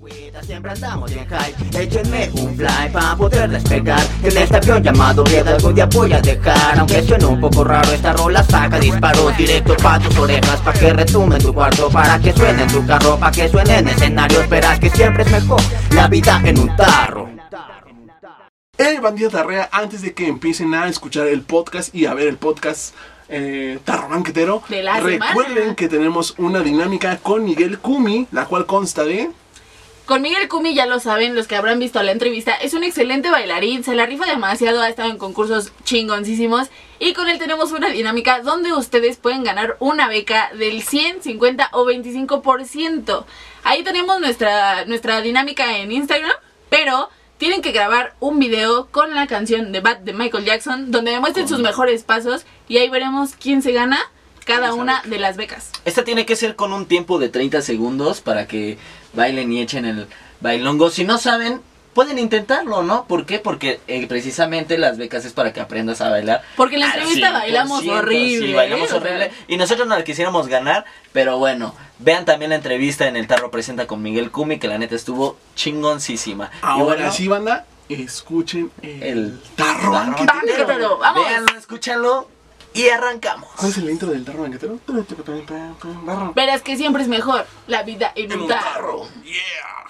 agüita, Siempre andamos en hype, échenme un fly para poder despegar En este avión llamado vida algún día voy a dejar. Aunque suene un poco raro esta rola saca disparos Directo pa' tus orejas. Pa' que retume en tu cuarto Para que suene en tu carro, pa' que suene en escenarios Verás que siempre es mejor la vida en un tarro. Hey, bandida tarrea, antes de que empiecen a escuchar el podcast y a ver el podcast eh, Tarro Banquetero, recuerden semana. que tenemos una dinámica con Miguel Kumi, la cual consta de... Con Miguel Cumi ya lo saben los que habrán visto la entrevista, es un excelente bailarín, se la rifa demasiado, ha estado en concursos chingoncísimos y con él tenemos una dinámica donde ustedes pueden ganar una beca del 100, 50 o 25%. Ahí tenemos nuestra, nuestra dinámica en Instagram, pero tienen que grabar un video con la canción de Bad de Michael Jackson donde demuestren sus mejores pasos y ahí veremos quién se gana cada una de las becas. Esta tiene que ser con un tiempo de 30 segundos para que bailen y echen el bailongo. Si no saben, pueden intentarlo, ¿no? ¿Por qué? Porque eh, precisamente las becas es para que aprendas a bailar. Porque en la entrevista bailamos 100%, horrible. Sí, bailamos ¿eh? horrible. Y nosotros nos la quisiéramos ganar, pero bueno, vean también la entrevista en el Tarro Presenta con Miguel Cumi, que la neta estuvo chingoncísima. Ahora bueno, sí, banda, escuchen el, el Tarro Tarro Banquetero. Banquetero, vamos. Véanlo, escúchanlo y arrancamos. ¿Cuál es el intro del Tarro Banquetero? Verás que siempre es mejor la vida en En un un tarro. tarro, yeah.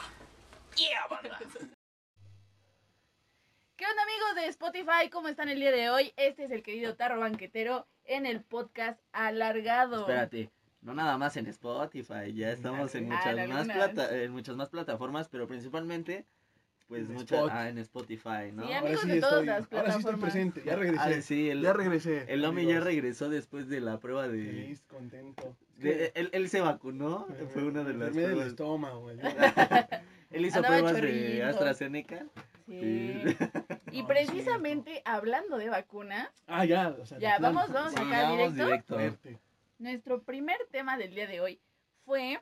¿Qué onda amigos de Spotify? ¿Cómo están el día de hoy? Este es el querido Tarro Banquetero en el podcast alargado. Espérate, no nada más en Spotify, ya estamos en Ah, muchas más plata, en muchas más plataformas, pero principalmente pues En muchas Spot. ah, en Spotify, ¿no? Sí, Ahora amigos sí de todas estoy, las ahora sí estoy presente, ya regresé. Ah, sí, el, ya regresé. el Omi ya regresó después de la prueba de, Feliz, contento. de- él, él se vacunó, Me- fue una de me las enfermé del pruebas. estómago, güey. Él hizo Andaba pruebas de. AstraZeneca. Sí. Y No, precisamente hablando de vacunas, Ah, ya, o sea, Ya, vamos, vamos Sí, acá vamos directo. Fuerte. nuestro primer tema del día de hoy fue,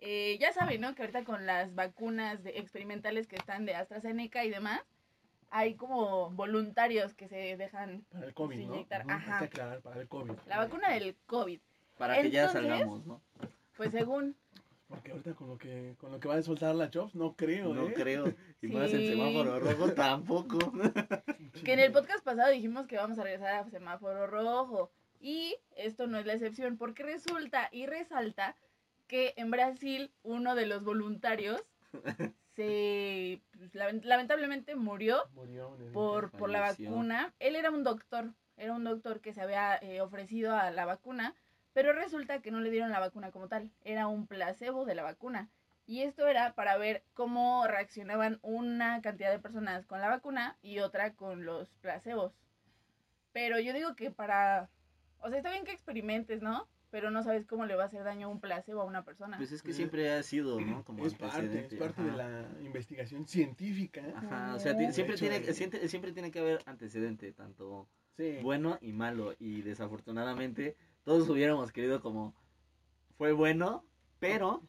eh, ya saben, ¿no? Que ahorita con las vacunas de- experimentales que están de AstraZeneca y demás, hay como voluntarios que se dejan Para el COVID, ¿no? inyectar. Hay Ajá. que aclarar, para el COVID. La vacuna del COVID. Para que ya salgamos, ¿no? Pues según Porque ahorita con lo que, con lo que va a soltar la Chops, no creo, No ¿eh? creo. Y más en Sí. semáforo rojo tampoco. que en el podcast pasado dijimos que vamos a regresar a semáforo rojo. Y esto no es la excepción, porque resulta y resalta que en Brasil uno de los voluntarios se pues, lament- lamentablemente murió por, por la vacuna. Él era un doctor, era un doctor que se había eh, ofrecido a la vacuna, pero resulta que no le dieron la vacuna como tal, era un placebo de la vacuna. Y esto era para ver cómo reaccionaban una cantidad de personas con la vacuna y otra con los placebos. Pero yo digo que para... O sea, está bien que experimentes, ¿no? Pero no sabes cómo le va a hacer daño un placebo a una persona. Pues es que siempre ha sido, ¿no? Como Es parte, es parte ajá. de la investigación científica. ¿eh? Ajá, o sea, De siempre hecho, tiene, eh. siempre, siempre tiene que haber antecedente, tanto Sí. bueno y malo. Y desafortunadamente, todos hubiéramos querido como fue bueno, pero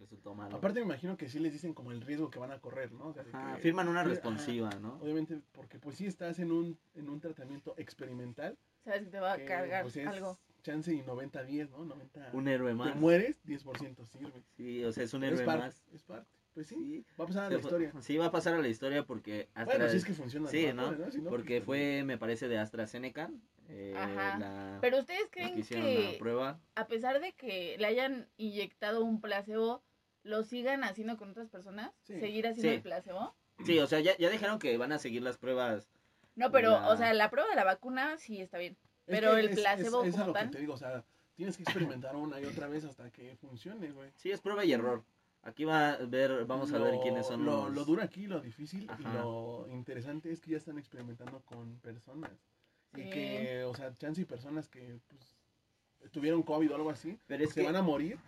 resultó malo. Aparte me imagino que sí les dicen como el riesgo que van a correr, ¿no? O sea, de Ajá, que- firman una responsiva, ajá. ¿no? Obviamente, porque pues sí estás en un, en un tratamiento experimental. Sabes que te va a que, cargar pues, es algo. Chance y 90-10, ¿no? 90. Un héroe Te más. mueres, 10% sirve. Sí, o sea, es un es héroe parte, más. es parte. Pues sí, Sí. va a pasar a la historia. Sí, va a pasar a la historia porque Astra- Bueno, si es que funciona. Sí, la ¿no? Si no, porque pues, fue, me parece, de AstraZeneca. eh, Ajá. la- Pero ustedes creen que hicieron que la prueba. a pesar de que le hayan inyectado un placebo, lo sigan haciendo con otras personas? Sí. ¿Seguir haciendo Sí. el placebo? Sí, o sea, ya, ya dijeron que van a seguir las pruebas. No, pero, La- o sea, la prueba de la vacuna sí está bien. Es pero que el es- placebo es, es a como lo que te digo, o sea, tienes que experimentar una y otra vez hasta que funcione, güey. Sí, es prueba y error. Aquí va a ver, vamos a ver quiénes son lo, los... lo duro aquí, lo difícil y lo interesante es que ya están experimentando con personas. Y Sí. que, o sea, chance y personas que pues, tuvieron COVID o algo así, Pero es se que, van a morir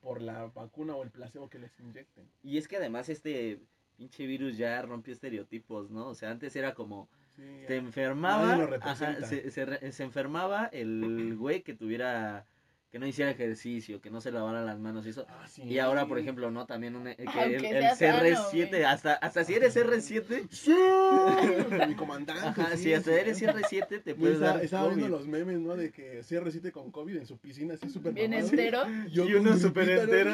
por la vacuna o el placebo que les inyecten. y es que además este pinche virus ya rompió estereotipos, ¿no? O sea, antes era como, Sí, te ya. enfermaba, ajá, se, se se enfermaba el güey que tuviera que no hiciera ejercicio, que no se lavara las manos y eso. Ah, sí. Y ahora, por ejemplo, ¿no? También un, eh, que el, el sea sano, CR7, güey. hasta, hasta si eres R7, ¡Sí! Mi comandante. ajá, sí, si hasta sí. eres CR7 te puedes dar estaba viendo COVID. los memes, ¿no? De que CR7 con COVID en su piscina, así súper Bien mamado. entero. Yo Y uno súper entero.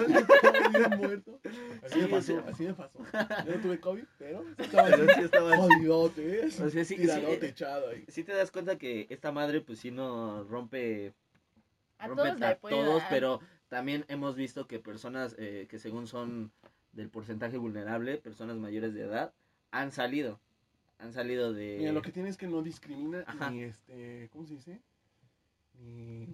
Muerto. Así Sí, me pasó, así me pasó. Yo no tuve COVID, pero estaba Pero sí estaba jodidote, ¿eh? O sea, sí- tiradote sí, eh, echado ahí. Sí te das cuenta que esta madre pues sí no rompe A todos a todos, dar. pero también hemos visto que personas eh, que según son del porcentaje vulnerable, personas mayores de edad, han salido. Han salido de... Mira, lo que tiene es que no discrimina Ajá. ni este, ¿cómo se dice? Ni,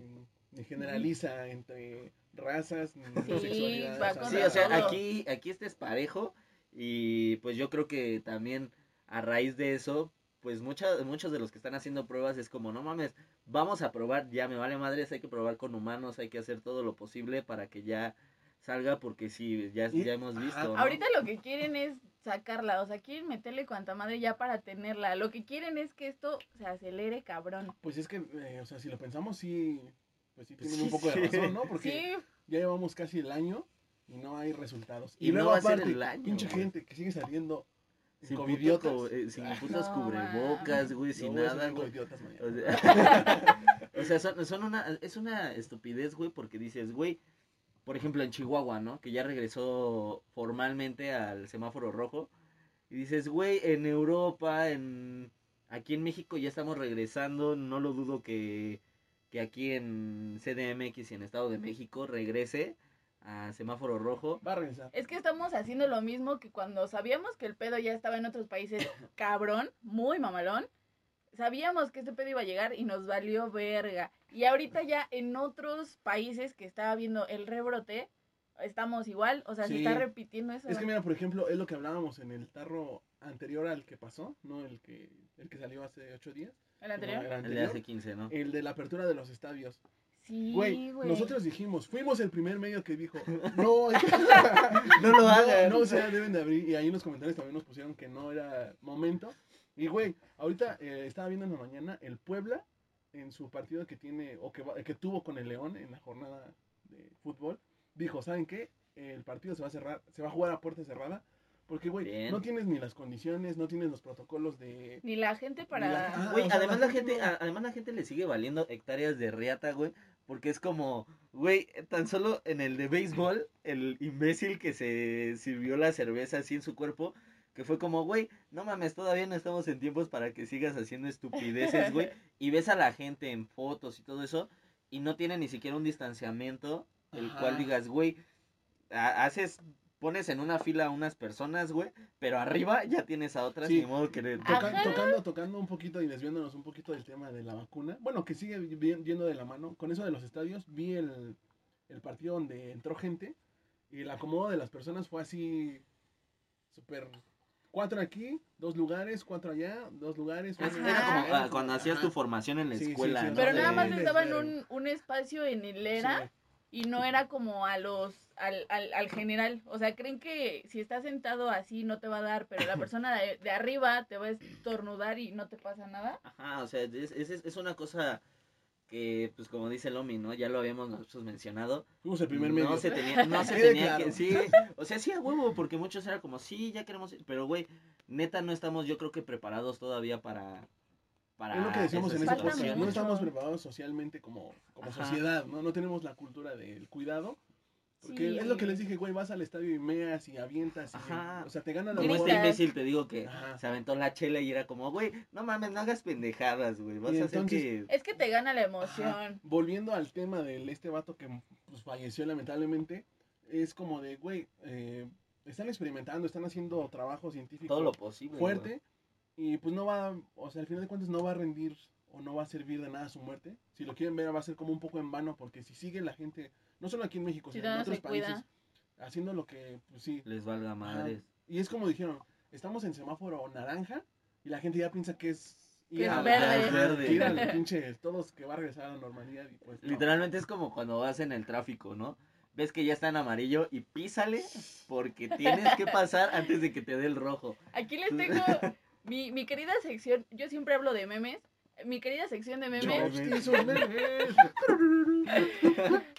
ni generaliza entre razas ni Sí, sexualidades. va o sea, con Sí, o sea, todo. aquí, aquí este es parejo y pues yo creo que también a raíz de eso, pues muchas, muchos de los que están haciendo pruebas es como, no mames, vamos a probar, ya me vale madres, hay que probar con humanos, hay que hacer todo lo posible para que ya salga porque sí, ya, ya hemos visto. Ahorita lo que quieren es sacarla, o sea, quieren meterle cuanta madre ya para tenerla. Lo que quieren es que esto se acelere, cabrón. Pues es que, eh, o sea, si lo pensamos, sí, pues sí tienen Sí, un poco sí. de razón, ¿no? Porque Sí, ya llevamos casi el año y no hay resultados. Y no va a ser el año, pinche güey. gente que sigue saliendo Sin, puto co- eh, sin Ah, putos no, cubrebocas, güey, sin nada, güey. O sea, o sea, son, son una, es una estupidez, güey, porque dices, güey, por ejemplo, en Chihuahua, ¿no? Que ya regresó formalmente al semáforo rojo. Y dices, güey, en Europa, en aquí en México ya estamos regresando. No lo dudo que, que aquí en CDMX y en Estado de México regrese a semáforo rojo. Va a regresar. es que estamos haciendo lo mismo que cuando sabíamos que el pedo ya estaba en otros países, cabrón, muy mamalón. Sabíamos que este pedo iba a llegar y nos valió verga. Y ahorita ya en otros países que estaba viendo el rebrote, estamos igual, o sea, se está repitiendo eso. Es que mira, por ejemplo, es lo que hablábamos en el tarro anterior al que pasó, no el que el que salió hace ocho días. ¿El anterior? El El de hace 15, ¿no? El de la apertura de los estadios. Sí, Güey, güey. nosotros dijimos, fuimos el primer medio que dijo, no, No lo hagan. No, o sea, deben de abrir. Y ahí en los comentarios también nos pusieron que no era momento. Y güey, ahorita eh, estaba viendo en la mañana el Puebla en su partido que tiene, o que, va- que tuvo con el León en la jornada de fútbol, dijo, ¿saben qué? El partido se va a cerrar, se va a jugar a puerta cerrada. Porque, güey, Bien. no tienes ni las condiciones, no tienes los protocolos de... Ni la gente para... La- Ah, Güey, o sea, además la gente gente, no- a- además la gente le sigue valiendo hectáreas de riata, güey, porque es como, güey, tan solo en el de béisbol, el imbécil que se sirvió la cerveza así en su cuerpo, que fue como, güey, no mames, todavía no estamos en tiempos para que sigas haciendo estupideces, güey, y ves a la gente en fotos y todo eso, y no tiene ni siquiera un distanciamiento, el Ajá. cual digas, güey, ha- haces... Pones en una fila a unas personas, güey, pero arriba ya tienes a otras, Sí. ni modo que... le- Toca- tocando, tocando un poquito y desviándonos un poquito del tema de la vacuna. Bueno, que sigue yendo de la mano. Con eso de los estadios, vi el, el partido donde entró gente y el acomodo de las personas fue así súper... Cuatro aquí, dos lugares, cuatro allá, dos lugares. Ajá. Era como ah, cuando hacías tu formación en la Sí, escuela, sí, ¿no? Pero nada más les daban un, un espacio en hilera Sí. y no era como a los al, al, al general. O sea, creen que si estás sentado así no te va a dar, pero la persona de, de arriba te va a estornudar y no te pasa nada. Ajá, o sea, es, es, es una cosa que, pues como dice Lomi, ¿no? Ya lo habíamos nosotros mencionado. Fuimos el primer medio. No se tenía, no se tenía claro. que, sí, o sea, sí a huevo, porque muchos era como, sí, ya queremos, ir", pero güey, neta no estamos yo creo que preparados todavía para, para es lo que decíamos en podcast. situaciones. No estamos preparados socialmente como, como Ajá. sociedad, ¿no? No tenemos la cultura del cuidado. Porque Sí. es lo que les dije, güey, vas al estadio y meas y avientas. y- Ajá. o sea, te gana la Como este imbécil te digo que Ajá. se aventó la chela y era como, güey, no mames, no hagas pendejadas, güey, vas Y a hacer entonces- que... Es que te gana la Ajá. emoción. Volviendo al tema de este vato que pues, falleció lamentablemente, es como de, güey, eh, están experimentando, están haciendo trabajo científico Todo lo posible. fuerte y pues no va, o sea, al final de cuentas no va a rendir o no va a servir de nada su muerte. Si lo quieren ver va a ser como un poco en vano porque si sigue la gente, no solo aquí en México, Si sino en otros cuida. países, haciendo lo que, pues sí. Les valga madres. Y es como dijeron, estamos en semáforo naranja y la gente ya piensa que es... Que es a- verde. verde. ir al pinche, todos que va a regresar a la normalidad y pues... no. Literalmente es como cuando vas en el tráfico, ¿no? Ves que ya está en amarillo y písale porque tienes que pasar antes de que te dé el rojo. Aquí les tengo mi, mi querida sección. Yo siempre hablo de memes, mi querida sección de memes. memes.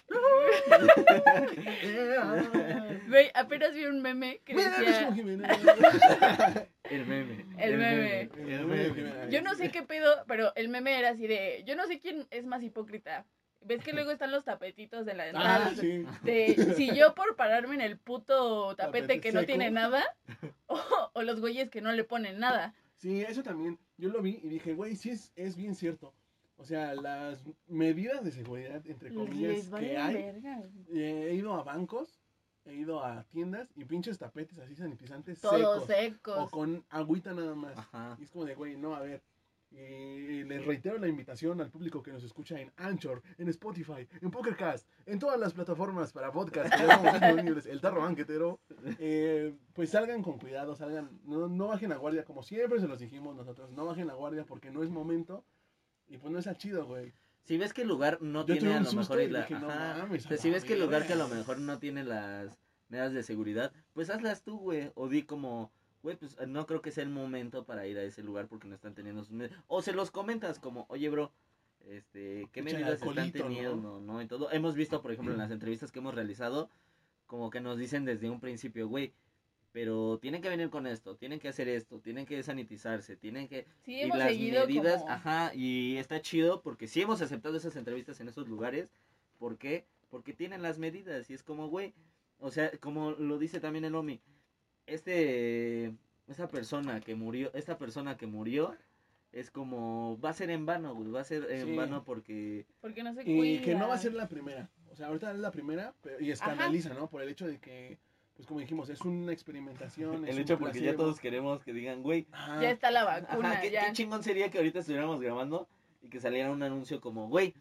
Güey, apenas vi un meme que decía. El meme. El meme. El meme de Jiménez. Yo no sé qué pedo, pero el meme era así de. Yo no sé quién es más hipócrita. ¿Ves que luego están los tapetitos de la entrada? Ah, sí. De si yo por pararme en el puto tapete, Tapete que no seco. tiene nada, o, o los güeyes que no le ponen nada. Sí, eso también. Yo lo vi y dije, güey, sí es, es bien cierto. O sea, las medidas de seguridad, entre comillas, Les vale que hay. verga. eh, he ido a bancos, he ido a tiendas y pinches tapetes así sanitizantes Todos secos. secos. O con agüita nada más. Ajá. Y es como de, güey, no, a ver. Y les reitero la invitación al público que nos escucha en Anchor, en Spotify, en Pokercast, en todas las plataformas para podcast que ya estamos disponibles, el tarro banquetero. eh, pues salgan con cuidado, salgan, no, no bajen la guardia, como siempre se los dijimos nosotros, no bajen la guardia porque no es momento y pues no es chido, güey. Si ves que el lugar no Yo tiene a lo mejor y la- dije, no ajá. mames, O sea, a si ves que el lugar que a lo mejor no tiene las medidas de seguridad, pues hazlas tú, güey. O di como, güey, pues no creo que sea el momento para ir a ese lugar porque no están teniendo sus medidas. O se los comentas como, oye, bro, este, ¿qué medidas están alcoholito, ¿no? teniendo, no? Y todo. Hemos visto, por ejemplo, en las entrevistas que hemos realizado, como que nos dicen desde un principio, güey, pero tienen que venir con esto, tienen que hacer esto, tienen que sanitizarse, tienen que Sí, y hemos las seguido medidas, como... ajá, y está chido porque sí hemos aceptado esas entrevistas en esos lugares. ¿Por qué? Porque tienen las medidas y es como, güey, o sea, como lo dice también el Omi, este, esa persona que murió, esta persona que murió, es como, va a ser en vano, güey, va a ser en Sí. vano porque, Porque no se Y cuida. que no va a ser la primera. O sea, ahorita es la primera pero, y escandaliza, ¿no? Por el hecho de que, pues como dijimos, es una experimentación. es el un hecho porque ya todos queremos que digan, güey, Ajá. Ya está la vacuna, Ajá, ¿qué, ya. qué chingón sería que ahorita estuviéramos grabando y que saliera un anuncio como, güey,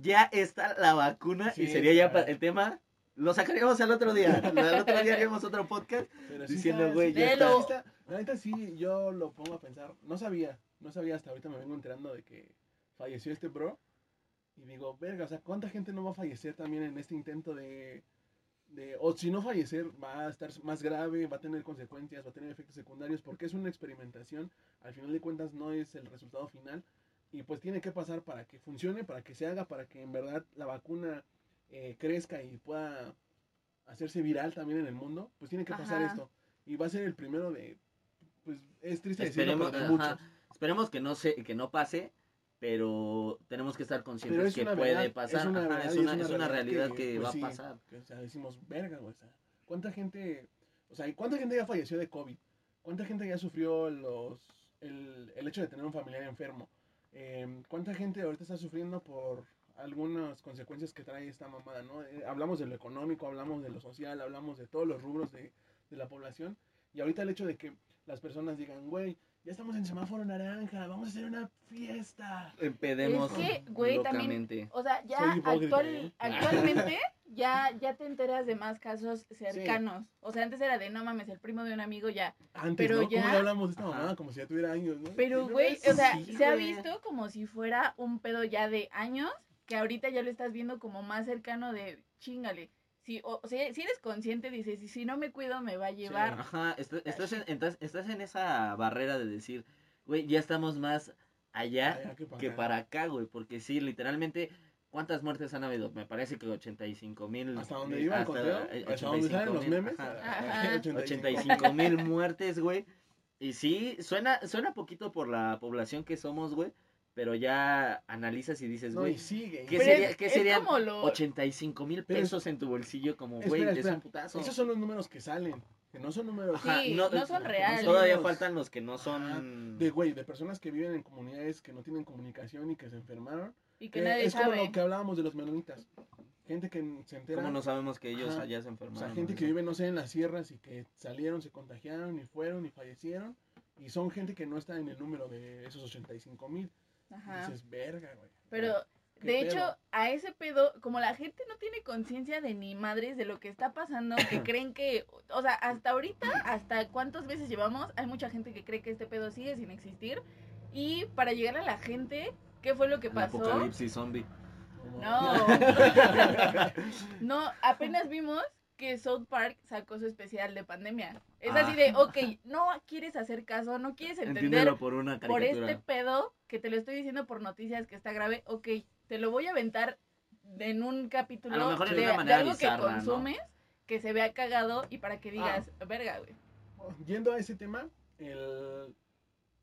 ya está la vacuna y sería ya claro. el tema, lo sacaríamos al otro día. al otro día haríamos otro podcast. Pero sí diciendo, güey, sí ya está- La neta sí, yo lo pongo a pensar. No sabía, no sabía hasta ahorita me vengo enterando de que falleció este bro. Y digo, verga, o sea, ¿cuánta gente no va a fallecer también en este intento de... de o si no fallecer, va a estar más grave, va a tener consecuencias, va a tener efectos secundarios, porque es una experimentación. Al final de cuentas no es el resultado final. Y pues tiene que pasar para que funcione, para que se haga, para que en verdad la vacuna eh, crezca y pueda hacerse viral también en el mundo. Pues tiene que pasar Ajá. esto. Y va a ser el primero de, pues es triste decirlo, Esperemos, pero de ajá, muchos. esperemos que no se, que no pase, pero tenemos que estar conscientes es que puede verdad, pasar. es una Ajá, verdad es una, es una realidad que, pues, va sí, a pasar. que, o sea, decimos, verga, güey, o sea, ¿cuánta gente, o sea, cuánta gente ya falleció de COVID? ¿Cuánta gente ya sufrió los, el, el hecho de tener un familiar enfermo? Eh, ¿Cuánta gente ahorita está sufriendo por algunas consecuencias que trae esta mamada, no? Eh, hablamos de lo económico, hablamos de lo social, hablamos de todos los rubros de, de la población. Y ahorita el hecho de que las personas digan, güey, ya estamos en semáforo naranja, vamos a hacer una fiesta. Empedemos Es que, güey, también-. O sea, ya actual, ¿eh? actualmente ya, ya te enteras de más casos cercanos. O sea, antes era de no mames, el primo de un amigo ya. Antes, Pero ¿no? ya- ¿Cómo ya hablamos de esta mamada? Como si ya tuviera años, ¿no? Pero, Sí, no güey, o sea, sí, se ha visto como si fuera un pedo ya de años, que ahorita ya lo estás viendo como más cercano de chingale. Si, o, o sea, si eres consciente, dices, y si no me cuido, me va a llevar. Ajá, estás, estás, en, estás, estás en esa barrera de decir, güey, ya estamos más allá Allá que para que acá. para acá, güey, porque sí, literalmente, ¿cuántas muertes han habido? Me parece que 85 mil. Hasta donde iba el conteo, eh, hasta donde salen los memes. Ajá. 85 mil muertes, güey. Y sí, suena, suena poquito por la población que somos, güey, pero ya analizas y dices, No, güey, y sigue. ¿qué sería- es- qué serían como lo- 85 mil es- pesos en tu bolsillo como, güey, es un putazo. Esos son los números que salen, que no son números Sí, no son reales. Todavía faltan los que no son... de güey, de personas que viven en comunidades que no tienen comunicación y que se enfermaron. Y que Que nadie es como sabe. lo que hablábamos de los menonitas. Gente que se entera, ¿Cómo no sabemos que ellos Ajá. allá se o enfermaron? sea, gente no? que vive, no sé, en las sierras y que salieron, se contagiaron y fueron y fallecieron. Y son gente que no está en el número de esos 85 mil. Ajá. Dices, verga, güey. Pero, ¿Qué de pedo? hecho, a ese pedo, como la gente no tiene conciencia de ni madres de lo que está pasando, que creen que, o sea, hasta ahorita, hasta cuántas veces llevamos, hay mucha gente que cree que este pedo sigue sin existir. Y para llegar a la gente, ¿qué fue lo que El pasó? apocalipsis zombie. Como- No. No, apenas vimos que South Park sacó su especial de pandemia. Es Ah. así de, ok, no quieres hacer caso, no quieres entender por una por este pedo que te lo estoy diciendo por noticias que está grave, ok, te lo voy a aventar en un capítulo A lo mejor de algo bizarra, que ¿no? consumes, que se vea cagado y para que digas, Ah. verga, güey. Yendo a ese tema, el...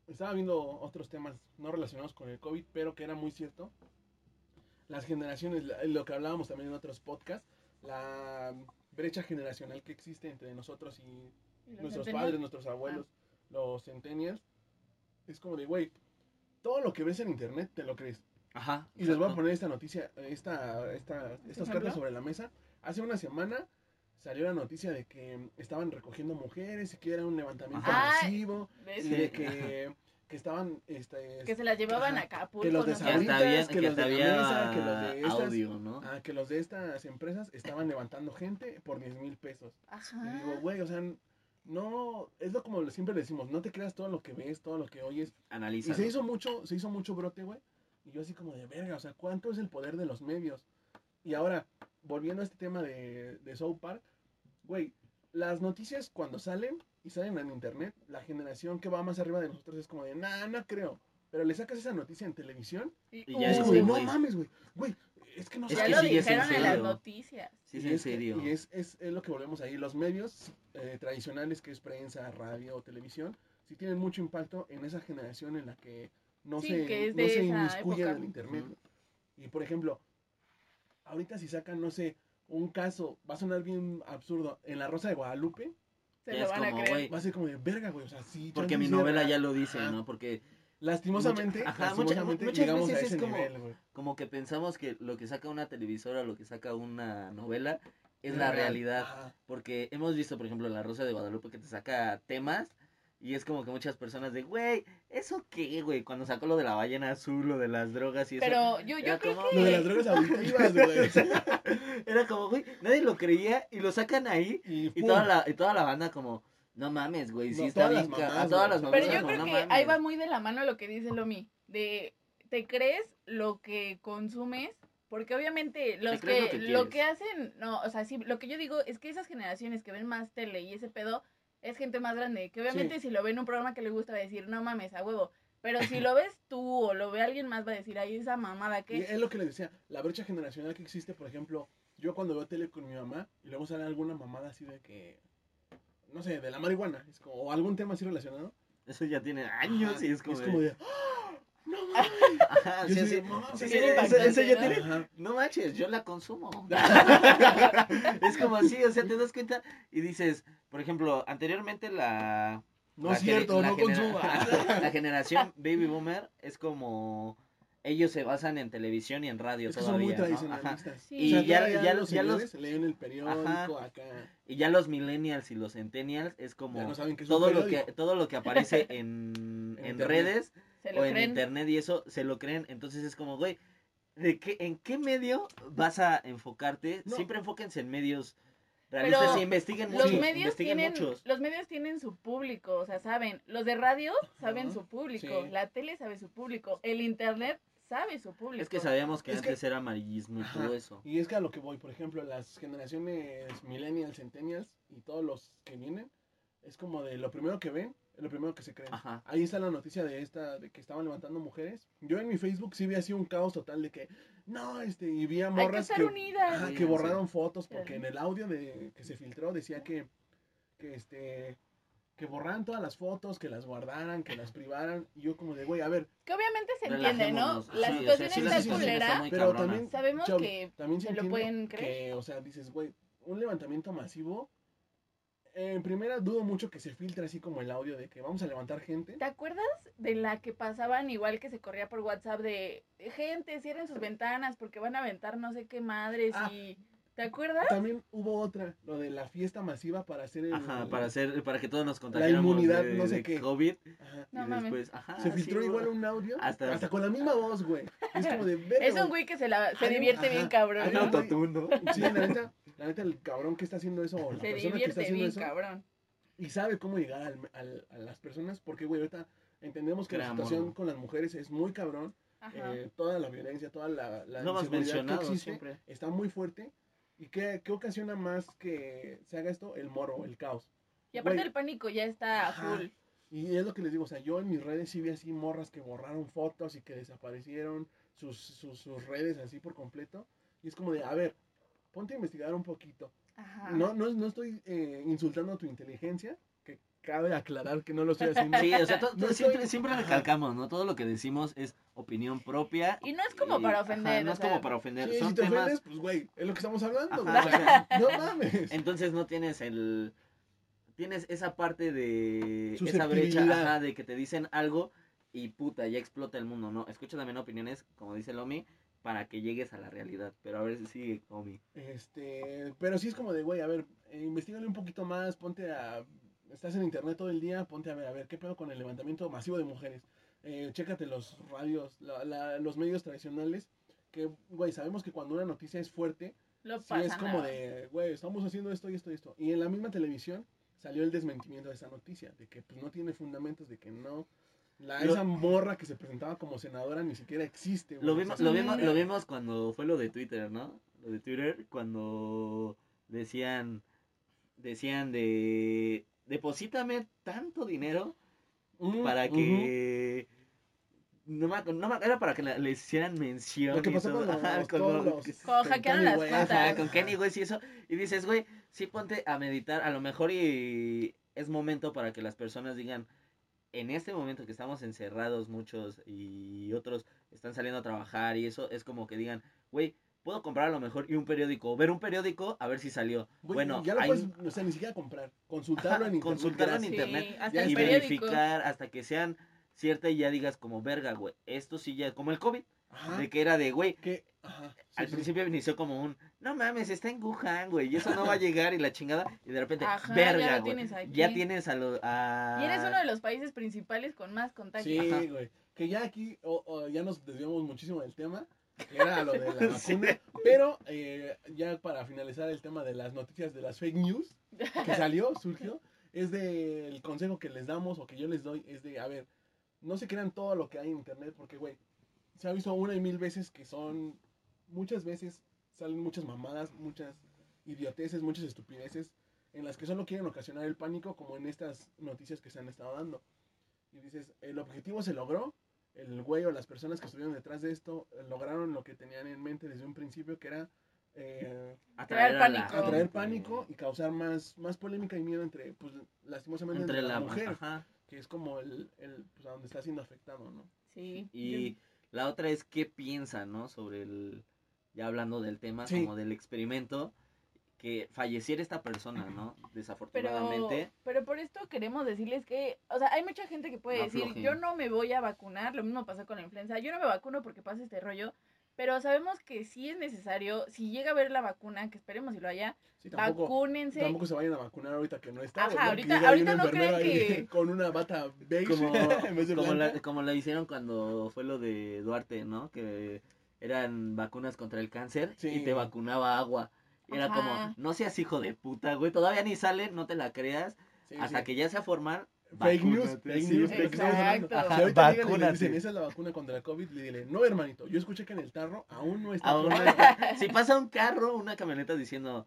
estaba viendo otros temas no relacionados con el COVID, pero que era muy cierto. Las generaciones, lo que hablábamos también en otros podcasts, la brecha generacional que existe entre nosotros y nuestros padres, nuestros abuelos, los centennials, es como de, güey, todo lo que ves en internet te lo crees. Ajá. Y les voy a poner esta noticia, esta, esta, estas ejemplo? cartas sobre la mesa. Hace una semana salió la noticia de que estaban recogiendo mujeres y que era un levantamiento Ajá. masivo y de que, que estaban este, Que se las llevaban Ajá. a Acapulco. Que los de. Que Sabritas, había, que que los de mesa, que los de estas. audio, ¿no? a que los de estas empresas estaban levantando gente por 10 mil pesos. Y Ajá. digo, güey, o sea, no, es lo como siempre decimos, no te creas todo lo que ves, todo lo que oyes. Y Analiza. se hizo mucho, se hizo mucho brote, güey. Y yo así como de verga, o sea, ¿cuánto es el poder de los medios? Y ahora, volviendo a este tema de, de South Park, güey, las noticias cuando salen y salen en internet, la generación que va más arriba de nosotros es como de, nah, no creo. Pero le sacas esa noticia en televisión Y- Y ya es como de, no mames, güey, güey, es que no Es ya que lo sí, es en dijeron en las noticias. Sí, es y en serio. y es, es, es lo que volvemos ahí. Los medios eh, tradicionales, que es prensa, radio, televisión, sí tienen mucho impacto en esa generación en la que no Sí, se, que es no de se esa inmiscuyen época. en el internet. Y por ejemplo, ahorita si sacan, no sé, un caso, va a sonar bien absurdo, en La Rosa de Guadalupe, Se Ya lo es van a creer. va a ser como de verga, güey. O sea, sí. Porque mi novela era- ya lo dice, Ajá. ¿no? Porque Lastimosamente, Mucha- ajá, mucha- lastimosamente muchas llegamos a veces ese es como- nivel, güey. como que pensamos que lo que saca una televisora, lo que saca una novela, es la real. realidad. Ajá. Porque hemos visto, por ejemplo, La Rosa de Guadalupe que te saca temas y es como que muchas personas de, güey, ¿eso qué, güey? Cuando sacó lo de la ballena azul, lo de las drogas y eso. Pero yo, yo creo como- que... Lo de las drogas auditivas, güey. Era como, güey, nadie lo creía y lo sacan ahí Y, y toda la, y toda la banda como, no mames, güey, sí No, está todas bien. a todas las mamás Pero yo como, creo "No que ahí mames". va muy de la mano lo que dice Lomi, de te crees lo que consumes, porque obviamente los lo que, lo que hacen, no, o sea, sí, lo que yo digo es que esas generaciones que ven más tele y ese pedo es gente más grande, que obviamente si lo ve en un programa que le gusta va a decir, no mames, a huevo, pero si lo ves tú o lo ve alguien más va a decir, ay, esa mamada que... es lo que les decía, la brecha generacional que existe, por ejemplo, yo cuando veo tele con mi mamá y luego sale alguna mamada así de que, no sé, de la marihuana, es como, o algún tema así relacionado. Eso ya tiene años y es como, como de, ¡Ah! Ajá, Yo sí, así sí, de, "Mamá, sí, sí, sí, bien eso- impactante, eso ya ¿no? tiene, Ajá. no manches, yo la consumo. es como así, o sea, te das cuenta y dices, por ejemplo, anteriormente la... No la es cierto, no consuma. La generación baby boomer es como... Ellos se basan en televisión y en radio Es que son muy todavía, ¿no? Ajá. tradicionalistas. Sí. Y o sea, ya- los ya los- leen el periódico Ajá. acá. Y ya los millennials y los centennials es como Ya no saben que es un todo lo que todo lo que aparece en, En redes Se lo o en creen. internet y eso se lo creen, entonces es como, güey, ¿de qué en qué medio vas a enfocarte? No. Siempre enfóquense en medios realistas Pero y investiguen Los mucho, medios investiguen tienen, muchos. los medios tienen su público, o sea, saben, los de radio saben Ajá, su público, sí. la tele sabe su público, el internet sabe su público. Es que sabíamos que Es que- antes era amarillismo y Ajá. todo eso. Y es que a lo que voy, por ejemplo, las generaciones millennials, centennials y todos los que vienen, es como de lo primero que ven, lo primero que se creen. Ajá. Ahí está la noticia de esta, de que estaban levantando mujeres. Yo en mi Facebook sí vi así un caos total de que, no, este, y vi a Hay que morras estar que, unidas. ajá, Sí, que sí. borraron fotos porque Sí. en el audio de que se filtró decía que, que este, que borraran todas las fotos, que las guardaran, que las privaran. Y yo como de, güey, a ver, Que obviamente se entiende, ¿no? La Sí, o situación sea, sí, está culera. está pero cabrona. también Sabemos Chau, que también se, se lo pueden creer. que, o sea, dices, güey, un levantamiento masivo. En primera, dudo mucho que se filtre así como el audio de que vamos a levantar gente. ¿Te acuerdas de la que pasaban igual que se corría por WhatsApp de gente, cierren sus ventanas porque van a aventar no sé qué madres Ah. y ¿te acuerdas? También hubo otra, lo de la fiesta masiva para hacer el. Ajá, para hacer para que todos nos contagiáramos inmunidad, de, no sé de qué. COVID Ajá. No y mames. después, ajá, Se filtró igual un audio. Hasta- Hasta, con la misma voz, güey. Es como de. Es un güey que se, la, se divierte ajá, bien cabrón. hay Un ¿no? un- autotune, ¿no? Sí, la neta, la neta, el cabrón que está haciendo eso, o la Se persona que está divierte haciendo bien eso, cabrón. y sabe cómo llegar al- al- a las personas, porque, güey, ahorita entendemos que la Creámoslo. situación con las mujeres es muy cabrón. Eh, toda la violencia, toda la, la hemos inseguridad que existe siempre. está muy fuerte. ¿Y qué, qué ocasiona más que se haga esto? El morbo, el caos. Y aparte Güey. el pánico ya está Ajá. full. Y es lo que les digo, o sea, yo en mis redes sí vi así morras que borraron fotos y que desaparecieron sus, sus, sus redes así por completo. Y es como de, a ver, ponte a investigar un poquito. Ajá. No, no, no estoy eh, insultando tu inteligencia, que cabe aclarar que no lo estoy haciendo. Sí, o sea, to- No siempre, estoy- siempre recalcamos, ¿no? Todo lo que decimos es opinión propia. Y no es como y- para ajá, ofender. no o es sea, como para ofender. Sí, Son si te temas. ofendes, pues güey, es lo que estamos hablando. güey, Ajá. o sea, no mames. Entonces no tienes el. Tienes esa parte de. Esa brecha, ajá, de que te dicen algo y puta, ya explota el mundo, ¿no? Escucha también opiniones, como dice Lomi, para que llegues a la realidad. Pero a ver si sigue, Lomi. Este, pero sí es como de, güey, a ver, eh, investigale un poquito más, ponte a, estás en internet todo el día, ponte a ver, a ver, ¿qué pedo con el levantamiento masivo de mujeres? Eh, chécate los radios, la- la- los medios tradicionales, que, güey, sabemos que cuando una noticia es fuerte, No sí es como nada. de, güey, estamos haciendo esto y esto y esto. Y en la misma televisión salió el desmentimiento de esa noticia, de que pues no tiene fundamentos, de que no, la, Lo- esa morra que se presentaba como senadora ni siquiera existe. güey. Lo vimos, lo vimos, lo vimos cuando fue lo de Twitter, ¿no? Lo de Twitter, cuando decían, decían de, deposítame tanto dinero para que, no me, no me- era para que le hicieran mención. Lo que pasó con los- ajá, con todos lo- los- con las cuentas. Ajá, con Kenny West y eso. Y dices, güey, sí ponte a meditar. A lo mejor y es momento para que las personas digan, en este momento que estamos encerrados muchos y otros están saliendo a trabajar y eso, es como que digan, güey, puedo comprar a lo mejor y un periódico, ver un periódico a ver si salió. Bueno, ya lo hay- puedes, o sea, ni siquiera comprar, consultarlo en internet. consultarlo en internet Sí, hasta y verificar hasta que sean ciertas y ya digas como verga, güey, esto sí ya, como el COVID, Ajá, de que era de, güey, sí, al sí. principio inició como un, no mames, está en Wuhan, güey, y eso no va a llegar y la chingada, y de repente, Ajá, ya verga, lo güey, tienes aquí. ya tienes a los, a... Y eres uno de los países principales con más contagios. Sí, Ajá. güey. Que ya aquí, o- o ya nos desviamos muchísimo del tema, que era lo de la vacuna. Sí. Pero eh, ya para finalizar el tema de las noticias de las fake news, que salió, surgió, es de el consejo que les damos o que yo les doy, es de, a ver, no se crean todo lo que hay en internet, porque, güey, se ha visto una y mil veces que son, muchas veces salen muchas mamadas, muchas idioteces, muchas estupideces, en las que solo quieren ocasionar el pánico, como en estas noticias que se han estado dando. Y dices, el objetivo se logró, el güey o las personas que estuvieron detrás de esto eh, lograron lo que tenían en mente desde un principio, que era eh, Crear a la pánico. atraer pánico y causar más, más polémica y miedo entre, pues, lastimosamente, entre entre, la la mujer, ajá. que es como el, el pues, a donde está siendo afectado, ¿no? Sí. Y la otra es qué piensan, ¿no? Sobre el, ya hablando del tema, Sí. como del experimento, que falleciera esta persona, ¿no? Pero, Desafortunadamente. pero por esto queremos decirles que, o sea, hay mucha gente que puede No decir, aflojen. yo no me voy a vacunar, lo mismo pasa con la influenza, yo no me vacuno porque pasa este rollo, pero sabemos que sí es necesario, si llega a haber la vacuna, que esperemos si lo haya, Sí, tampoco, vacúnense. tampoco se vayan a vacunar ahorita que no está. Ajá, ahorita- ahorita no ahí que- Con una bata beige Como, en vez de como, la, como la hicieron cuando fue lo de Duarte, ¿no? Que eran vacunas contra el cáncer Sí. y te vacunaba agua. Y Era Ajá. como, no seas hijo de puta, güey. Todavía ni sale, no te la creas. Sí, hasta sí. que ya sea formal. Fake news, fake Sí, news, fake le Vacúnate. dicen, esa es la vacuna contra el COVID, le dile, no, hermanito, yo escuché que en el tarro aún no está. Aún no aprobado". está- Si pasa un carro, una camioneta diciendo,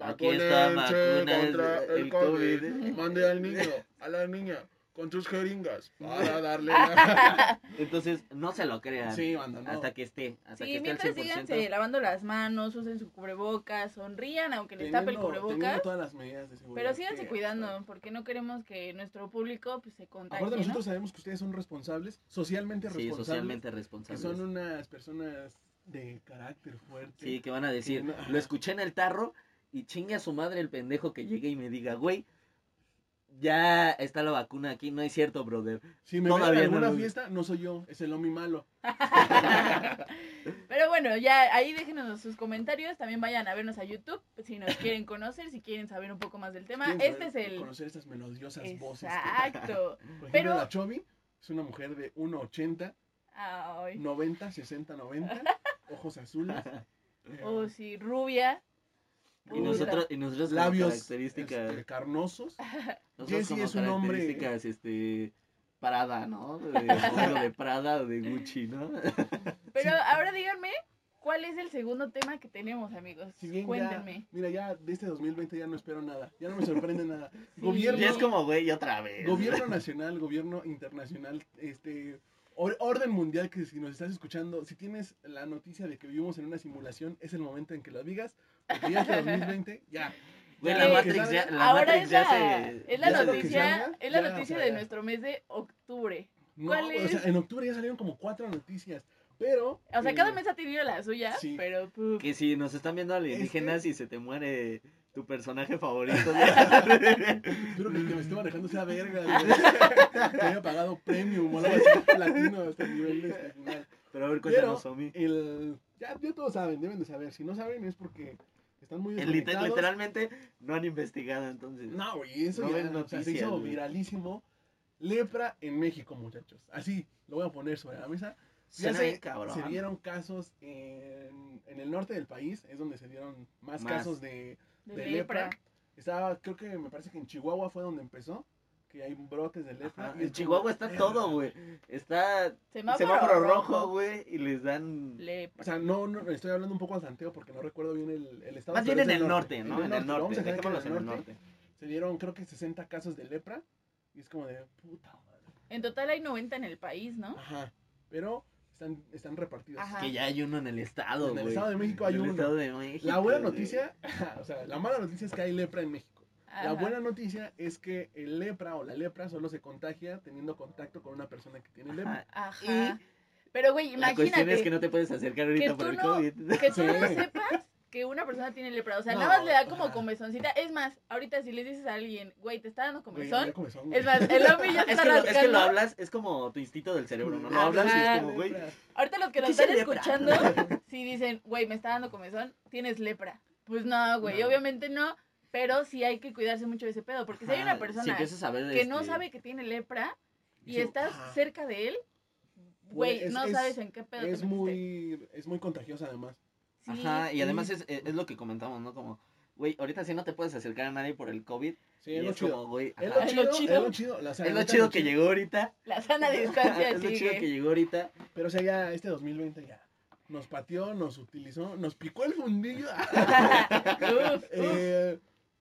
aquí está vacuna contra el, el el COVID. COVID. Mande al niño, a la niña, con sus jeringas, para darle la... Entonces, no se lo crean. Sí, banda, no. Hasta que esté, hasta Sí, que esté mientras al 100%. síganse lavando las manos, usen su cubrebocas, sonrían aunque les tape el cubrebocas. todas las medidas de seguridad. Pero síganse que- cuidando, porque no queremos que nuestro público pues, se contagie, Aparte ¿no? nosotros sabemos que ustedes son responsables, socialmente Sí, responsables. socialmente que responsables. son unas personas de carácter fuerte. Sí, que van a decir, no- lo escuché en el tarro y chingue a su madre el pendejo que llegue y me diga, güey, ya está la vacuna aquí, no es cierto, brother. Si me en Todavía no alguna fiesta, no soy yo, es el Omi malo. Pero bueno, ya ahí déjenos sus comentarios. También vayan a vernos a YouTube si nos quieren conocer, si quieren saber un poco más del tema. Este es el. Conocer estas melodiosas voces. Exacto. Por ejemplo, Pero- la Chobi es una mujer de 1,80, Ay. 90, 60, 90, ojos azules. eh, O si rubia. Y nosotros, y nosotros como labios características, este, carnosos. nosotros como es un hombre- características, este, Prada, ¿no? De, Prada o de Gucci, ¿no? Pero ahora díganme, ¿Cuál es el segundo tema que tenemos, amigos? Si bien ya, Cuéntenme. mira, ya de este 2020 ya no espero nada. Ya no me sorprende nada. Sí. Gobierno, Ya es como, güey, otra vez. gobierno nacional, gobierno internacional, este or- orden mundial que si nos estás escuchando, si tienes la noticia de que vivimos en una simulación, es el momento en que lo digas, ya este 2020 ya. Ya la Matrix ya, la Ahora Matrix es ya la, se... es la ya noticia, salga, es la ya, noticia o de nuestro mes de octubre. No, ¿Cuál o es? sea, en octubre ya salieron como cuatro noticias, pero O sea, eh, cada mes ha tenido la suya, sí. pero puf, Que si nos están viendo alienígenas y se te muere tu personaje favorito. Espero que el que me esté manejando sea verga, que haya pagado premium o algo así, platino hasta el nivel de este final. Pero a ver, cuéntanos, Omi. el, ya, ya todos saben, deben de saber. Si no saben es porque están muy desconectados. literalmente no han investigado entonces. No, güey, eso No ya o sea, se hizo güey. viralísimo. Lepra en México, muchachos. Así, lo voy a poner sobre la mesa. Ya Suena se, bien cabrón. se dieron casos en, en el norte del país, es donde se dieron más, Más. casos de, de, de lepra. lepra. Estaba, creo que me parece que en Chihuahua fue donde empezó, que hay brotes de lepra. Ajá, y En Chihuahua está todo, güey. Está Semáforo, semáforo rojo, rojo, güey, y les dan... lepra. O sea, no, no, estoy hablando un poco al tanteo porque no recuerdo bien el, el estado. Más bien en el norte, ¿no? En el Vamos norte. a dejar que Dejémoslos en el norte. norte. Se dieron, creo que 60 casos de lepra. Y es como de puta madre. En total hay 90 en el país, ¿no? Ajá. Pero están, están repartidos. Ajá. Que ya hay uno en el estado, En güey. el Estado de México hay En el uno. Estado de México, La buena noticia, o sea, la mala noticia es que hay lepra en México. La Ajá. buena noticia es que el lepra o la lepra solo se contagia teniendo contacto con una persona que tiene lepra. Ajá. Ajá. Pero, güey, La cuestión imagínate es que no te puedes acercar ahorita que por tú el no- COVID. que tú no sepas que una persona tiene lepra. O sea, No, nada más le da como comezoncita. Es más, ahorita si le dices a alguien, güey, te está dando comezón. Es más, el hombre ya Es está que, lo, es que lo hablas, es como tu instinto del cerebro, ¿no? Lo Ajá. hablas y es como, güey. Ahorita los que nos ¿Qué están es escuchando, si dicen, güey, me está dando comezón, tienes lepra. Pues no, güey, No. obviamente no. Pero sí hay que cuidarse mucho de ese pedo. Porque si hay una si persona empiezas a ver, que no este, sabe que tiene lepra y Sí, estás ajá. cerca de él, Güey, no es- sabes en qué pedo te Es metiste. muy, es muy contagiosa además. Sí, Ajá, y además es, es lo que comentamos, ¿no? Como, güey, ahorita sí no te puedes acercar a nadie por el COVID. Sí, es lo es chido. como, güey, Es lo chido, es chido. lo chido. la- o sea, es lo chido que llegó ahorita. La sana distancia es lo chido que llegó ahorita. Pero o sea, ya este 2020 ya nos pateó, nos utilizó, nos picó el fundillo. Uf, uf. Eh,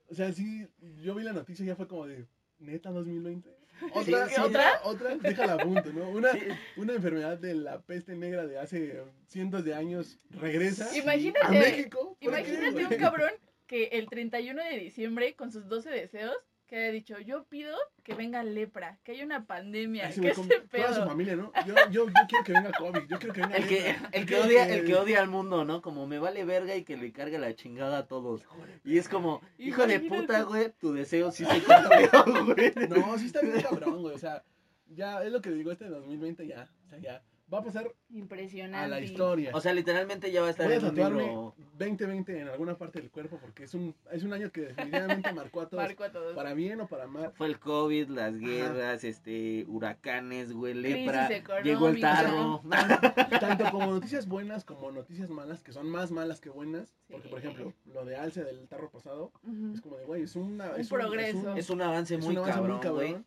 o sea, sí, yo vi la noticia y ya fue como de, neta 2020. Otra, sí. otra, otra, déjala a punto, ¿no? Una, Sí. una enfermedad de la peste negra de hace cientos de años regresa Imagínate, a México. ¿Por qué, Imagínate un cabrón que el 31 de diciembre, con sus 12 deseos, que haya dicho, yo pido que venga lepra, que haya una pandemia, Ese que ese Toda su pedo. familia, ¿no? Yo, yo, yo quiero que venga COVID, yo quiero que venga El que, lepra, el que odia, el que odia al mundo, ¿no? Como me vale verga y que le cargue la chingada a todos. Y es como, hijo de puta, güey, tu deseo sí se cumplió, güey. No, sí está bien cabrón, güey. O sea, ya es lo que digo, este 2020 ya. O sea, ya. Va a pasar Impresionante. a la historia. O sea, literalmente ya va a estar Voy a en un tatuarme libro. 2020 en alguna parte del cuerpo porque es un, es un año que definitivamente marcó a todos. Marco a todos. Para bien o para mal. Fue el COVID, las guerras, este, huracanes, güey, lepra. Llegó el tarro. Tanto como noticias buenas como noticias malas, que son más malas que buenas. Porque, por Sí. ejemplo, lo de alce del tarro pasado, Ujú. es como de, güey, es, una, Un es progreso. Es un avance es muy un avance muy cabrón, güey. cabrón.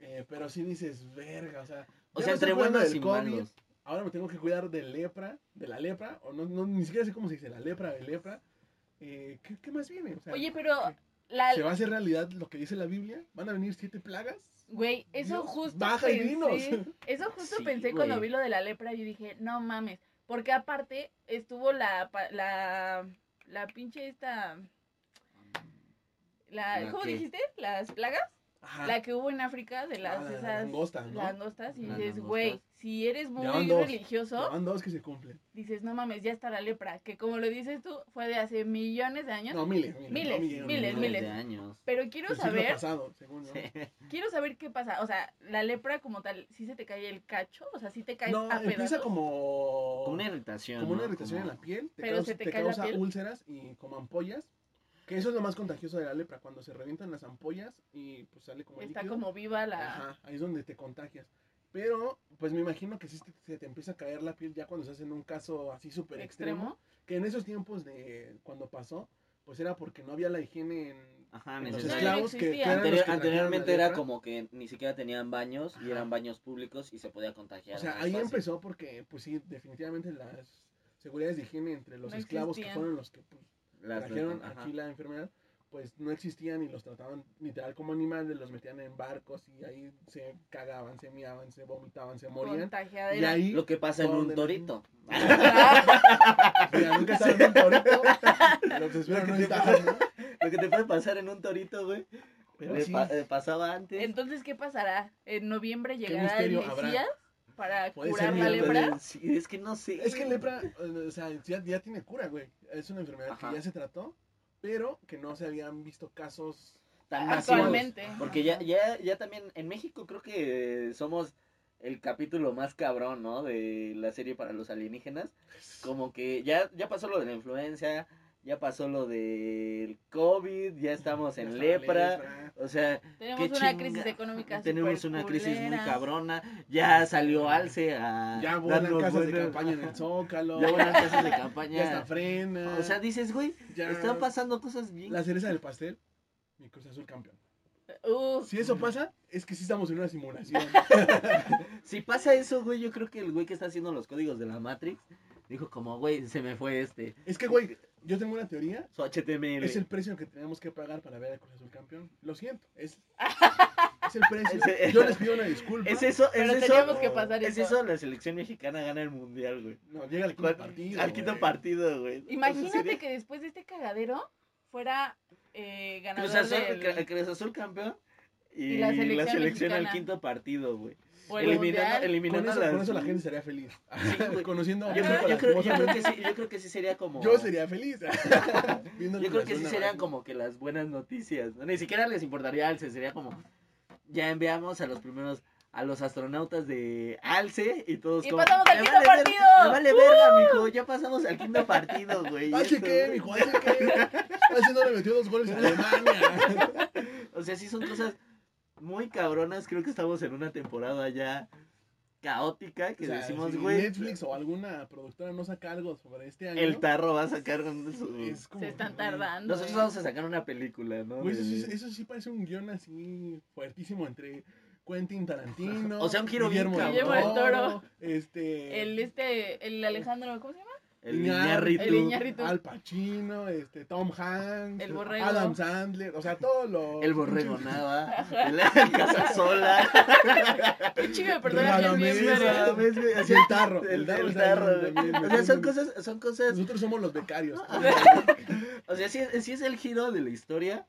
Eh, pero sí dices, verga, o sea. O ya sea, entre cuidando buenos del y COVID, malos. Ahora me tengo que cuidar de lepra, de la lepra, o no, no ni siquiera sé cómo se dice, la lepra de lepra. Eh, ¿qué, qué más viene? O sea, Oye, pero la, ¿Se va a hacer realidad lo que dice la Biblia? ¿Van a venir siete plagas? Güey, eso Dios, justo baja y dinos. Eso justo Sí, pensé cuando vi lo de la lepra. Yo dije, no mames. Porque aparte estuvo la. pa- La, la pinche esta. La, ¿La ¿Cómo qué? dijiste? Las plagas. Ajá. La que hubo en África de las Ah, la esas langosta, ¿no? langostas. Y Las dices, güey, si eres muy dos. religioso, Van dos que se cumplen. dices, no mames, ya está la lepra. Que como lo dices tú, fue de hace millones de años. No, miles, miles. Miles, no millones, miles, de años. Pero quiero siglo saber. pasado, según, ¿no? Sí. Quiero saber qué pasa. O sea, la lepra como tal, ¿sí se te cae el cacho? O sea, ¿sí te caes No, a empieza pedazos? como... Como una irritación. como una irritación Como- en la piel. Te Pero causa, se te te cae la causa piel. úlceras y como ampollas. Que eso es lo más contagioso de la lepra, cuando se revientan las ampollas y pues sale como Está líquido. como viva la... Ajá, ahí es donde te contagias. Pero, pues me imagino que sí se, se te empieza a caer la piel ya cuando estás en un caso así súper extremo. extremo. Que en esos tiempos de cuando pasó, pues era porque no había la higiene en, Ajá, en los esclavos que, que los anteriormente era como que ni siquiera tenían baños y eran baños públicos y se podía contagiar. O sea, ahí fácil. empezó porque, pues sí, definitivamente las, seguridades de higiene entre los No esclavos que fueron los que pues, Las- trajeron ajá. aquí la enfermedad, pues no existían y los trataban literal como animales, los metían en barcos y ahí se cagaban, se miaban, se vomitaban, se morían. Y ahí, Lo que pasa en un torito. mira, nunca en un torito, los espero no estaban, ¿no? Lo que te puede pasar en un torito, güey. Pero le sí. pa- eh, pasaba antes. Entonces, ¿qué pasará? ¿En noviembre llegará el habrá? Para curar la lepra? Sí, es que no sé. Es que lepra, eh, o sea, ya, ya tiene cura, güey. Es una enfermedad Ajá. que ya se trató, pero que no se habían visto casos. tan masivos. Actualmente. Porque ya, ya, ya también en México creo que somos el capítulo más cabrón, ¿no? De la serie para los alienígenas. Como que ya, ya pasó lo de la influenza, ya pasó lo del COVID, ya estamos en lepra. O sea, Tenemos qué una chinga- crisis económica tenemos una crisis muy culera. cabrona. Ya salió Alce a. Ya vuelan casas de campaña en el Zócalo. Ya vuelan casas de Ya está campaña. frena. O sea, dices, güey, ya están pasando cosas bien. la cereza del pastel. Mi Cruz Azul campeón. Uh, Si eso pasa, es que sí estamos en una simulación. Si pasa eso, güey, yo creo que el güey que está haciendo los códigos de la Matrix dijo como, güey, se me fue este. es que, güey, yo tengo una teoría. Su HTML. Es el precio que tenemos que pagar para ver al Cruz Azul campeón. Lo siento. Es, es el precio. Yo les pido una disculpa. Es eso, es Pero eso. teníamos que pasar Es eso. eso, la selección mexicana gana el mundial, güey. No, llega al quinto partido. Al quinto güey. partido, güey. Imagínate que después de este cagadero fuera eh, ganador Cruz Azul, del- Cruz Azul campeón y, Y la la selección selección, al mexicana. quinto partido, güey. El Eliminando, mundial. Con eliminando eso, a las- con eso la gente estaría feliz. güey. Conociendo a Yo creo, yo, creo, yo creo que sí, yo creo que sí sería como. Yo sería feliz. Yo creo que sí serían como que las buenas noticias. ¿no? Ni siquiera les importaría Alce, sería como. Ya enviamos a los primeros. A los astronautas de Alce y todos Y como. pasamos al "Me quinto vale ver- partido". ¡Uh! Me vale verga, mijo. Ya pasamos al quinto partido, güey. Esto, que, güey. mijo, así que. Así no le metió dos goles a Alemania. O sea, sí son cosas muy cabronas. Creo que estamos en una temporada ya caótica que O sea, decimos, si güey. Netflix o alguna productora no saca algo sobre este año. El tarro va a sacar con su... es como, Se están tardando. Nosotros eh. vamos a sacar una película, ¿no? Güey, eso, sí- eso sí parece un guion así fuertísimo entre Quentin Tarantino. O sea, un giro bien Guillermo, Guillermo del Toro. Este. El este, el Alejandro, ¿cómo se llama? El Iñárritu. El Iñárritu. Al Pacino, este, Tom Hanks, El Borrego. Adam Sandler, o sea, todo lo. El Borrego Nava. El Casa Sola. Qué chido de Así el tarro, El, el tarro el tarro, O sea, son cosas, son cosas. Nosotros somos los becarios. O sea, sí, sí es el giro de la historia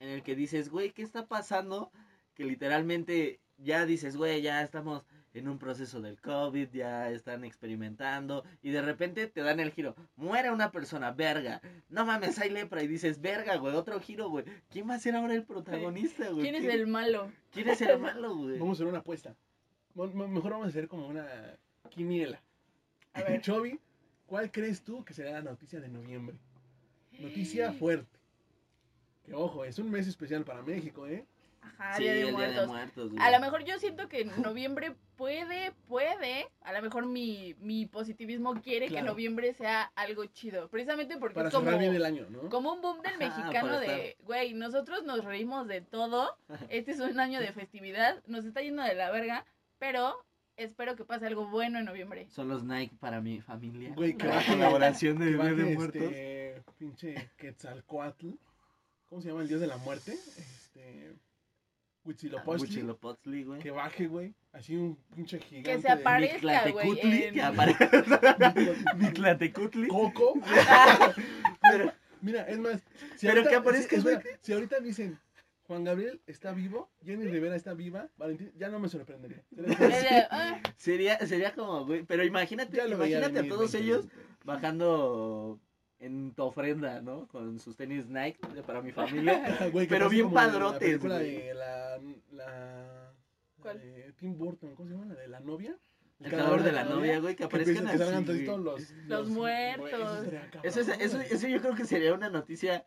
en el que dices, güey, ¿qué está pasando? Que literalmente ya dices, güey, ya estamos en un proceso del COVID, ya están experimentando y de repente te dan el giro, muere una persona, verga, no mames, hay lepra y dices, verga, güey, otro giro, güey, ¿quién va a ser ahora el protagonista, güey? ¿Quién es el malo? ¿Quién es el malo, güey? Vamos a hacer una apuesta. Mejor vamos a hacer como una quiniela. A ver. Chovy, ¿cuál crees tú que será la noticia de noviembre? Noticia fuerte. Que ojo, es un mes especial para México, ¿eh? Ajá, Sí, Día de el Día de Muertos. A lo mejor yo siento que noviembre puede, puede, a lo mejor mi, mi positivismo quiere que noviembre sea algo chido, precisamente porque Para es como, bien el año, ¿no? como un boom del Ajá, mexicano de, güey, nosotros nos reímos de todo, este es un año de festividad, nos está yendo de la verga, pero espero que pase algo bueno en noviembre. Son los Nike para mi familia. Güey, que la colaboración de Día de Muertos. este pinche Quetzalcoatl. ¿Cómo se llama el dios de la muerte? Este. Huitzilopochtli. Güey. Que baje, güey. Así un pinche gigante. Que se de- aparezca, güey. En- que. Mictlatecutli. Coco. Pero, Mira, es más. Si Pero ahorita, que aparezca, si, güey. si ahorita dicen Juan Gabriel está vivo, Jenny Rivera está viva, Valentín, ya no me sorprendería. Sería, sería como, güey. Pero imagínate, imagínate a venir, todos 20, ellos bajando en tu ofrenda, ¿no? Con sus tenis Nike para mi familia. Güey, Pero bien padrotes, La de la. la ¿Cuál? de Tim Burton, ¿cómo se llama? La de la novia. El cadáver de la novia, güey, que aparezcan que así, los, Los muertos. eso sería cabrón, Eso, es- eso, eso yo creo que sería una noticia.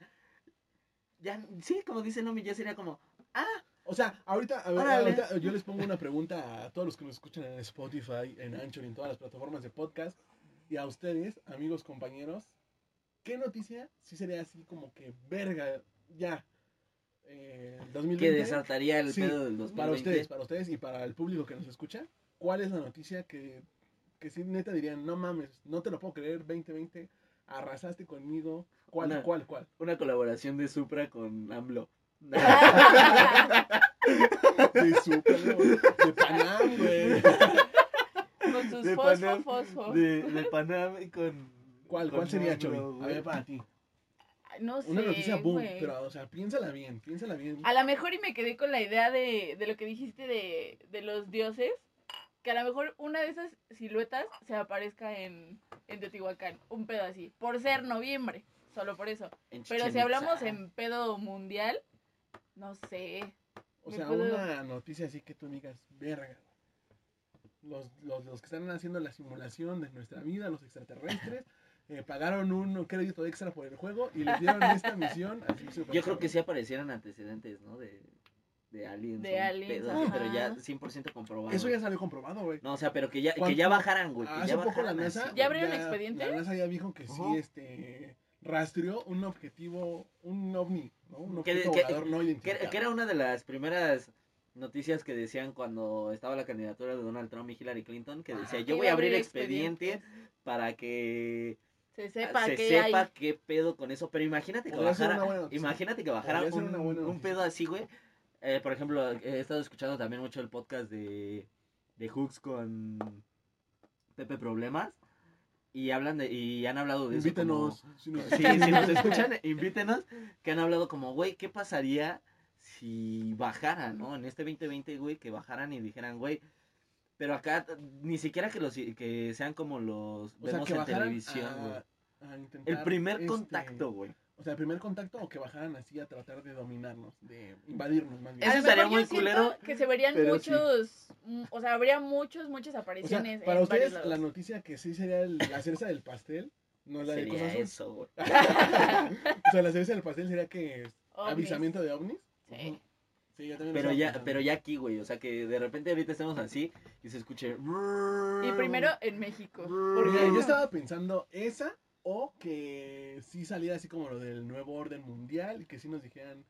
Ya, sí, como dice Nomi, ya sería como, ah, O sea, ahorita, a ver, ahorita yo les pongo una pregunta a todos los que nos escuchan en Spotify, en Anchor y en todas las plataformas de podcast. Y a ustedes, amigos, compañeros, ¿qué noticia sí sería así como que verga ya? Eh, 2020, que desataría el Sí, pedo del 2020. para ustedes, para ustedes y para el público que nos escucha, ¿cuál es la noticia que que sí neta dirían, no mames, no te lo puedo creer, 2020, arrasaste conmigo. ¿Cuál, Una- cuál, cuál? Una colaboración de Supra con AMLO. De Super, ¿no? de Panam, güey. Con sus De fosfo, Panam, fosfo. De, de Panam y con. ¿Cuál, cuál sería, Choy? A ver, para ti. No sé, Una noticia boom, güey. pero, o sea, piénsala bien, piénsala bien. A lo mejor y me quedé con la idea de, de lo que dijiste de, de los dioses. Que a lo mejor una de esas siluetas se aparezca en, en Teotihuacán. Un pedo así. Por ser noviembre. Solo por eso. En Pero si hablamos en pedo mundial, no sé. O sea, puedo- una noticia así que tú digas, verga. Los, los, los que están haciendo la simulación de nuestra vida, los extraterrestres, eh, pagaron un crédito extra por el juego y les dieron esta misión. Así Yo creo que sí aparecieran antecedentes, ¿no? De, de aliens. De pero ya ajá. 100% comprobado. Eso ya salió comprobado, güey. No, o sea, pero que ya, que ya bajaran, güey. Que Hace ya poco la NASA. así, ¿Ya abrieron expediente? La NASA ya dijo que sí, este. Rastreó un objetivo, un ovni, ¿no? Un Que- objeto que- volador no Que, identificado. que era una de las primeras noticias que decían cuando estaba la candidatura de Donald Trump y Hillary Clinton, que decía, yo voy a abrir expediente para que Se sepa se que sepa hay. qué pedo con eso. Pero imagínate que bajara, una buena noticia. imagínate que bajara un, un pedo así, güey. Eh, por ejemplo, he estado escuchando también mucho el podcast de, de Hooks con Pepe Problemas. Y hablan de, y han hablado de eso como- Invítenos. si nos- Sí, si nos escuchan, invítenos. Que han hablado como, güey, ¿qué pasaría si bajaran, no? En este 2020, güey, que bajaran y dijeran, güey. Pero acá ni siquiera que los que sean como los O sea, vemos que en televisión, güey. El primer este, contacto, güey. O sea, el primer contacto o que bajaran así a tratar de dominarnos, de invadirnos más bien. Eso estaría yo muy siento culero, Que se verían muchos. mm, O sea, habría muchos, muchas O sea, apariciones. para en ustedes la noticia que sí sería el- la cereza del pastel, no la de Sería cosas azul. eso, güey. O sea, la cereza del pastel sería que Ovnis. avisamiento de ovnis. Sí. Sí, yo también Pero ya, pensando. pero ya aquí, güey. O sea, que de repente ahorita estemos así y se escuche. Y primero en México. Porque yo estaba pensando esa o que sí saliera así como lo del nuevo orden mundial y que sí nos dijeran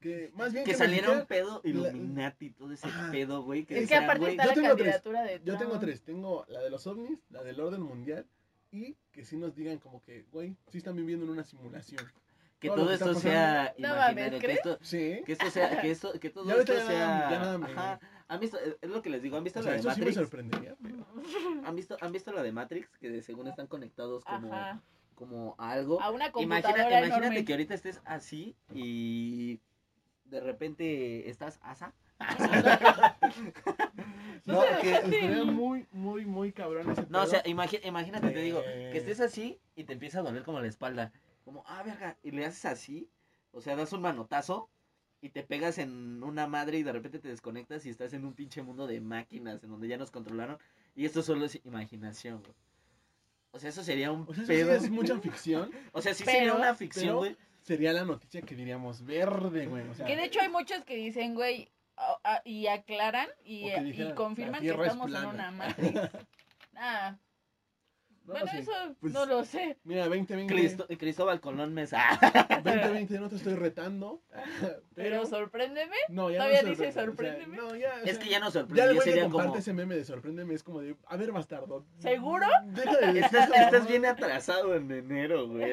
que más bien Que nos saliera un pedo Illuminati, todo ese Ajá. pedo, güey. Que es que aparte güey, está yo la tengo tres. candidatura de Yo tengo Trump. tres, tengo la de los ovnis, la del orden mundial y que sí nos digan como que, güey, sí están viviendo en una simulación. Que todo esto sea No imaginario, que esto, Sí. que esto sea, que esto, que todo Ya esto ya nada- sea, ya nada me- ajá, ¿han visto, es lo que les digo, han visto O sea, la de eso sí me Matrix, sorprendería. pero- han visto, han visto la de Matrix, que de según están conectados como, Ajá. como a algo, A una Imagina- computadora imagínate enorme. que ahorita estés así y de repente estás asa, no, que, Estaría muy, muy, muy cabrón ese No, o sea, imagi- imagínate, te digo, Eh. que estés así y te empieza a doler como la espalda. Como, ah, verga, y le haces así, o sea, das un manotazo y te pegas en una madre y de repente te desconectas y estás en un pinche mundo de máquinas en donde ya nos controlaron. Y esto solo es imaginación, güey. O sea, eso sería un O sea, eso sí es mucha ficción. O sea, sí Pero- sería una ficción, güey. Sería la noticia que diríamos verde, güey. O sea, Que de hecho hay muchos que dicen, güey, a- a- y aclaran y, dijeran, confirman "La que Tierra es estamos en plana". una Matrix. Ah, no bueno, eso Pues, no lo sé. Mira, 2020. Cristo- Cristóbal Colón Mesa. 2020 no te estoy retando. Pero sorpréndeme. no, ya todavía no dice sorprende, o sea, sorpréndeme. no, ya, o es que ya Ya sorprende. Ya sería comparte como. ese meme de sorpréndeme es como de, a ver, bastardo. ¿Seguro? Deja de decir Estás, bien atrasado en enero, güey.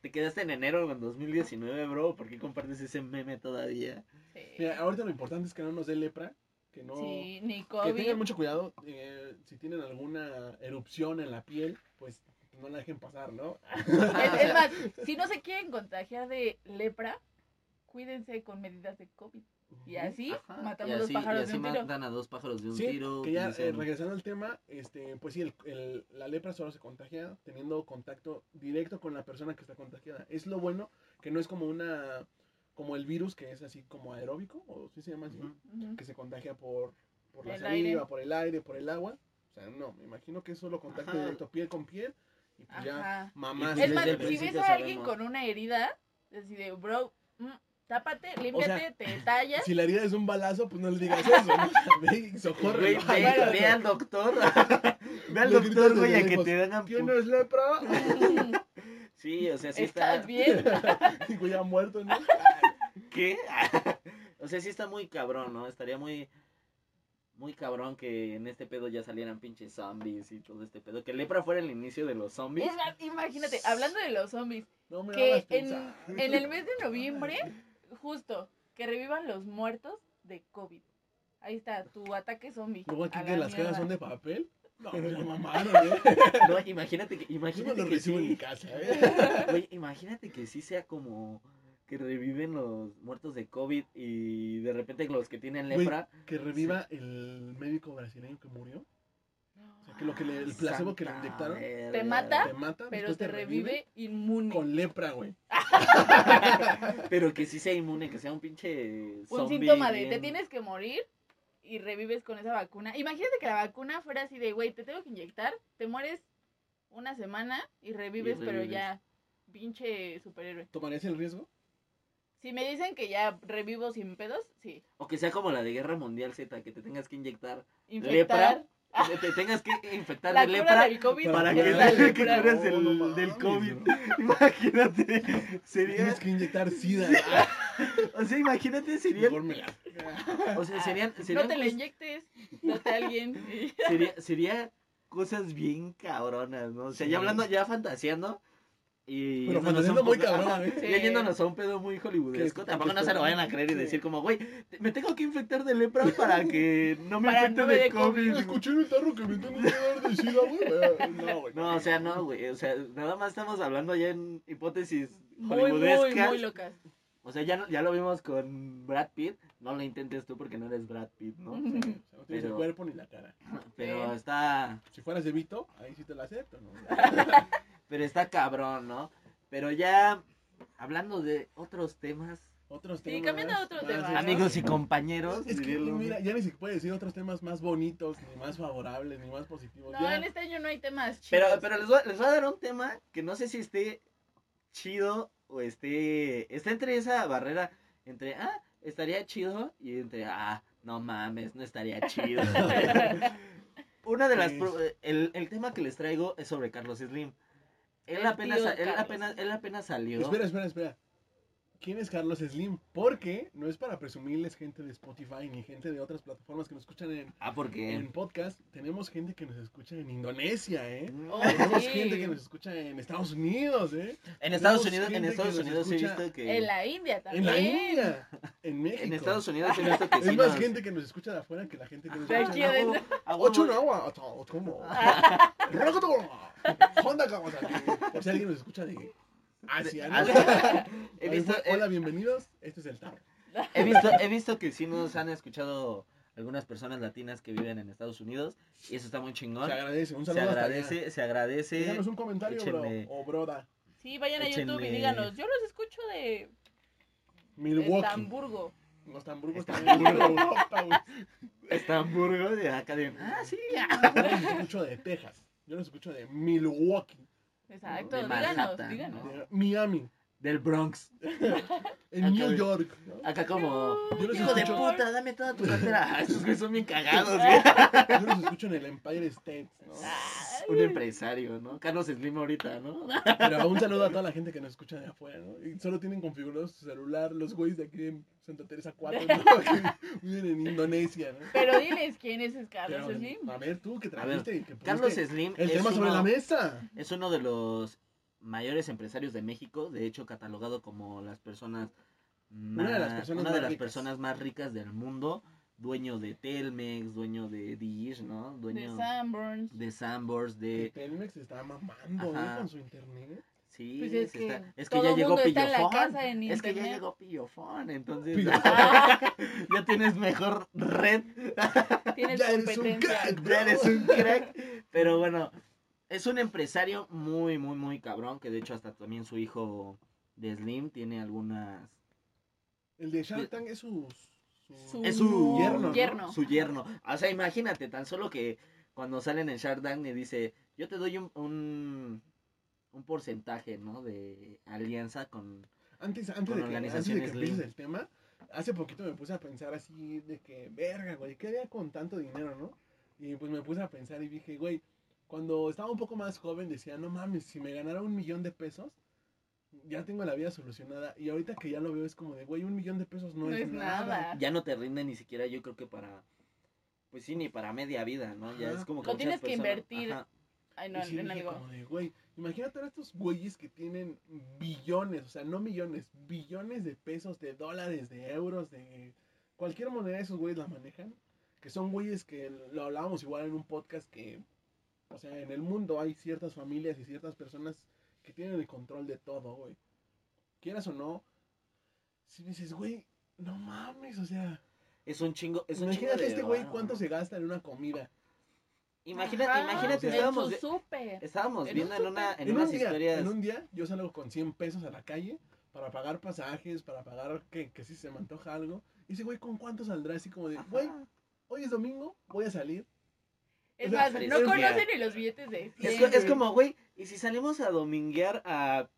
Te quedaste en enero en 2019, bro. ¿Por qué compartes ese meme todavía? Sí. Mira, ahorita lo importante es que no nos dé lepra, que no... Sí, ni Que tengan mucho cuidado, eh, si tienen alguna erupción en la piel, pues no la dejen pasar, ¿no? Es, es más, si no se quieren contagiar de lepra, cuídense con medidas de COVID. Y así Ajá, matamos y dos así- pájaros y de así un tiro. matan a dos pájaros de un Sí, tiro. que ya eh, regresando al tema, este, pues sí, el, el- la lepra solo se contagia teniendo contacto directo con la persona que está contagiada. Es lo bueno que no es como una, como el virus que es así como aeróbico, o sí se llama así, que se contagia por, por la El saliva, aire. por el aire, por el agua. O sea, no, me imagino que es solo contacto Ajá. directo piel con piel y pues ya mamás. Y Es más, si ves a alguien sabemos. con una herida, así de, bro, mm, tápate, límpiate, te tallas. Si la herida es un balazo, pues no le digas eso, ¿no? Ve y socorre. Ve, ve al doctor. ve al doctor, güey, a que te hagan. ¿Tienes lepra? Sí, o sea, sí está. ¿Estás bien? Digo, ya muerto, ¿no? ¿Qué? o sea, sí está muy cabrón, ¿no? Estaría muy. muy cabrón que en este pedo ya salieran pinches zombies y todo este pedo. Que lepra fuera el inicio de los zombies. Es más, imagínate, hablando de los zombies, No me que hagas en, en el mes de noviembre, justo, que revivan los muertos de COVID. Ahí está, tu ataque zombie. Luego aquí que la las cajas mierda. son de papel. No, me la mamaron, ¿eh? No, imagínate que, Yo me imagínate lo que recibo en mi sí. casa, ¿eh? Güey, imagínate que sí sea como que reviven los muertos de COVID y de repente los que tienen lepra. Que reviva el médico brasileño que murió. O sea, que lo que le, el placebo que le inyectaron verga. Te mata, te mata, pero te revive inmune. con lepra, güey. Pero que sí sea inmune, que sea un pinche. un síntoma de te tienes que morir y revives con esa vacuna. Imagínate que la vacuna fuera así de, güey, te tengo que inyectar, te mueres una semana y revives, pero revives. ya, pinche superhéroe. ¿Tomarías el riesgo? Si me dicen que ya revivo sin pedos, sí. O que sea como la de Guerra Mundial Z, que te tengas que inyectar. Infectar Que te tengas que infectar la de lepra. del COVID. Para que, la que lepra. curas No, el, no del COVID. Imagínate. Sería. Tienes que inyectar sida. O sea, imagínate, la- O sea, serían. No te la inyectes, date a alguien. sería, sería cosas bien cabronas, ¿no? O sea, Sí. ya hablando, ya fantaseando. Y Pero yéndonos muy cabrón, ¿eh? Sí. Ya yéndonos a un pedo muy hollywoodesco. Tampoco no se lo vayan a creer y decir como, güey, me tengo que infectar de lepra para que no me infecte no me de COVID. COVID. Escuché en el tarro que me tengo que dar de sida, güey. No, güey. No, o sea, no, güey. O sea, nada más estamos hablando ya en hipótesis Muy, muy, hollywoodescas. muy locas. O sea, ya, no- ya lo vimos con Brad Pitt. No lo intentes tú porque no eres Brad Pitt, ¿no? Sí, o sea, no tienes el Pero- cuerpo ni la cara. Pero Sí. está. Si fueras de Vito, ahí sí te la acepto, ¿no? Pero está cabrón, ¿no? Pero ya hablando de otros temas, Otros Sí, temas. cambiando a otro tema, amigos y compañeros. Es que, mira, ya ni se puede decir otros temas más bonitos, ni más favorables, ni más positivos. No, ya. en este año no hay temas chidos. Pero, pero les, voy, les voy a dar un tema que no sé si esté chido o esté. Está entre esa barrera entre, ah, estaría chido y entre, ah, no mames, no estaría chido. Una de las. Sí. pro- el, el tema que les traigo es sobre Carlos Slim. Él apenas, tío él, apenas, él apenas salió. Espera, espera, espera. ¿Quién es Carlos Slim? Porque no es para presumirles gente de Spotify ni gente de otras plataformas que nos escuchan en, Ah, porque. en podcast. Tenemos gente que nos escucha en Indonesia, ¿eh? Oh, Tenemos sí. gente que nos escucha en Estados Unidos, ¿eh? En Estados Unidos, en Estados Unidos he visto que. En la India En también. la India, en México. En Estados Unidos he visto que sí Es más nos- gente que nos escucha de afuera que la gente que nos De escucha aquí en adentro. México. A huevo. Ocho no agua, ocho, ¿cómo? Rocoto, Honda Kawasaki. Si alguien nos escucha de He, Hola, bienvenidos. Este es el Tarro. he visto, he visto que sí nos han escuchado algunas personas latinas que viven en Estados Unidos y eso está muy chingón. Se agradece. Un Se saludo hasta allá. agradece, se agradece. Déjanos un comentario, Échenle- bro. O broda. Sí, vayan a YouTube y díganos. Yo los escucho de Milwaukee. Estamburgo. No, Estamburgo está en Europa, güey. Está en Burgos y acá de. Ah, sí. Yo los escucho de Texas. Yo los escucho de Milwaukee. Exacto, díganos, díganos. Miami. Del Bronx. En Acá New York. ¿no? Acá como. Yo los Hijo de puta, dame toda tu cartera. Estos güeyes son bien cagados, güey. Yo los escucho en el Empire State, ¿no? Un empresario, ¿no? Carlos Slim ahorita, ¿no? Pero un saludo a toda la gente que nos escucha de afuera, ¿no? Y solo tienen configurado su celular los güeyes de aquí en Santa Teresa 4, ¿no? Viven en Indonesia, ¿no? Pero diles quién es Carlos Pero, Slim. a ver, tú que ver, trajiste y que Carlos Slim el es tema sobre la mesa. Es uno de los mayores empresarios de México, de hecho catalogado como las personas Una de las más- personas una de más las ricas. personas más ricas del mundo, dueño de Telmex, dueño de Dish, ¿no? De Dueño Sanborns. de Sanborns, de Telmex está mamando, ¿no? Ajá. Con su internet. sí, Pues es que está- es que ya llegó Pillofón. Es que ya llegó Pillofón, entonces Pillofón. ya tienes mejor red, Tienes Ya eres un crack. ya eres un crack. Pero bueno, es un empresario muy, muy, muy cabrón, que de hecho hasta también su hijo de Slim tiene algunas El de Shark Tank es su... Su Es su yerno, ¿no? yerno. su yerno. O sea, imagínate, tan solo que cuando salen en Shark Tank le dice, yo te doy un, un, un porcentaje, ¿no? De alianza con... Antes, antes, Con de que, antes de que empieces el tema, hace poquito me puse a pensar así de que, verga, güey, ¿qué haría con tanto dinero, no? Y pues me puse a pensar y dije, güey, cuando estaba un poco más joven decía, no mames, si me ganara un millón de pesos, ya tengo la vida solucionada. Y ahorita que ya lo veo es como de, güey, un millón de pesos no, No es, es nada. nada. Ya no te rinde ni siquiera, yo creo que para... pues sí, ni para media vida, ¿no? Ya Ajá. es como que Lo tienes que personas- invertir. ajá. Ay, no, Y sí en dije algo. como de, güey, imagínate a estos güeyes que tienen billones, o sea, no millones, billones de pesos, de dólares, de euros, de cualquier moneda esos güeyes la manejan. Que son güeyes que lo hablábamos igual en un podcast que, o sea, en el mundo hay ciertas familias y ciertas personas que tienen el control de todo, güey. Quieras o no, si dices, güey, no mames, o sea, Es un chingo, es un chingo imagínate de este güey cuánto se gasta en una comida. Imagínate, Ajá, imagínate, o sea, estábamos, en vi- su súper. estábamos en viendo un en una, en En unas un, día, historias. en un día yo salgo con 100 pesos a la calle para pagar pasajes, para pagar que, que si se me antoja algo. Y ese güey, ¿con cuánto saldrá? Así como de, Ajá. güey, hoy es domingo, voy a salir. Es más, no conocen ni los billetes de Es, 100. co- es como, güey, ¿y si salimos a dominguear a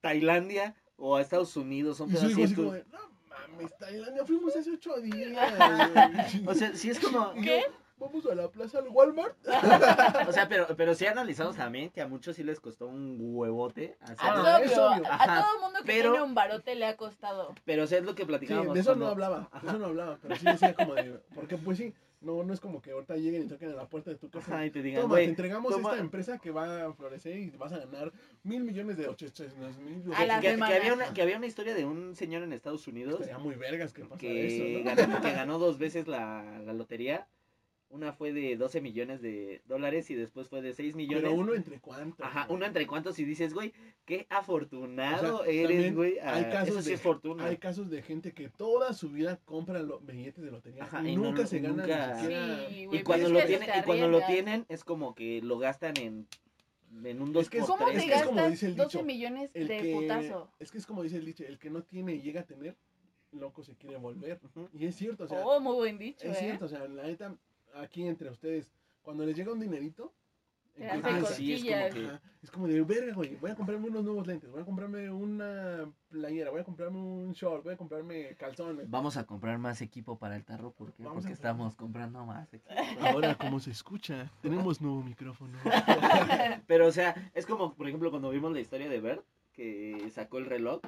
Tailandia o a Estados Unidos? Son pedacitos. mames, Tailandia, fuimos hace 8 días. O sea, sí es como. ¿Qué? Vamos a la plaza al Walmart. O sea, pero, pero sí analizamos también que a muchos sí les costó un huevote. Ah, es obvio. obvio. A todo mundo que Pero- tiene un barote le ha costado. Pero o sea, es lo que Sí, platicábamos. de eso cuando- no hablaba, de eso no hablaba, pero sí decía como de, porque pues sí, no, no es como que ahorita lleguen y toquen a la puerta de tu casa. Ajá, y te digan, Toma, te entregamos toma- esta empresa que va a florecer y vas a ganar mil millones de ochocientos mil. A la que, que había una, que había una historia de un señor en Estados Unidos Estaría muy vergas que que, eso, ¿no? ganó, que ganó dos veces la, la lotería. Una fue de 12 millones de dólares y después fue de 6 millones. Pero uno entre cuántos. Ajá, güey? uno entre cuantos y dices, güey, qué afortunado O sea, eres, güey. hay Ah, casos eso sí de- es fortuna. Hay casos de gente que toda su vida compra los billetes de lotería Ajá, y, nunca lo- se gana nunca- ni siquiera. Sí, güey, y cuando pues lo es que tienen, y cuando lo tienen es como que lo gastan en, en un 2 Es que es- ¿Cómo es que es como dice el 12 dicho, millones El de que, putazo? es que es como dice el dicho, el que no tiene y llega a tener, loco se quiere volver. Y es cierto, o sea, oh, muy buen dicho, es ¿eh? cierto, o sea, la neta, aquí entre ustedes, cuando les llega un dinerito, Te ¿en hace qué Ah, sí, es como que... Ajá, Es como de verga, güey. Voy a comprarme unos nuevos lentes, voy a comprarme una playera, voy a comprarme un short, voy a comprarme calzones. Vamos a comprar más equipo para el tarro porque, Vamos porque a- estamos comprando más equipo. Ahora, como se escucha, tenemos nuevo micrófono. Pero, o sea, es como, por ejemplo, cuando vimos la historia de Bert, que sacó el reloj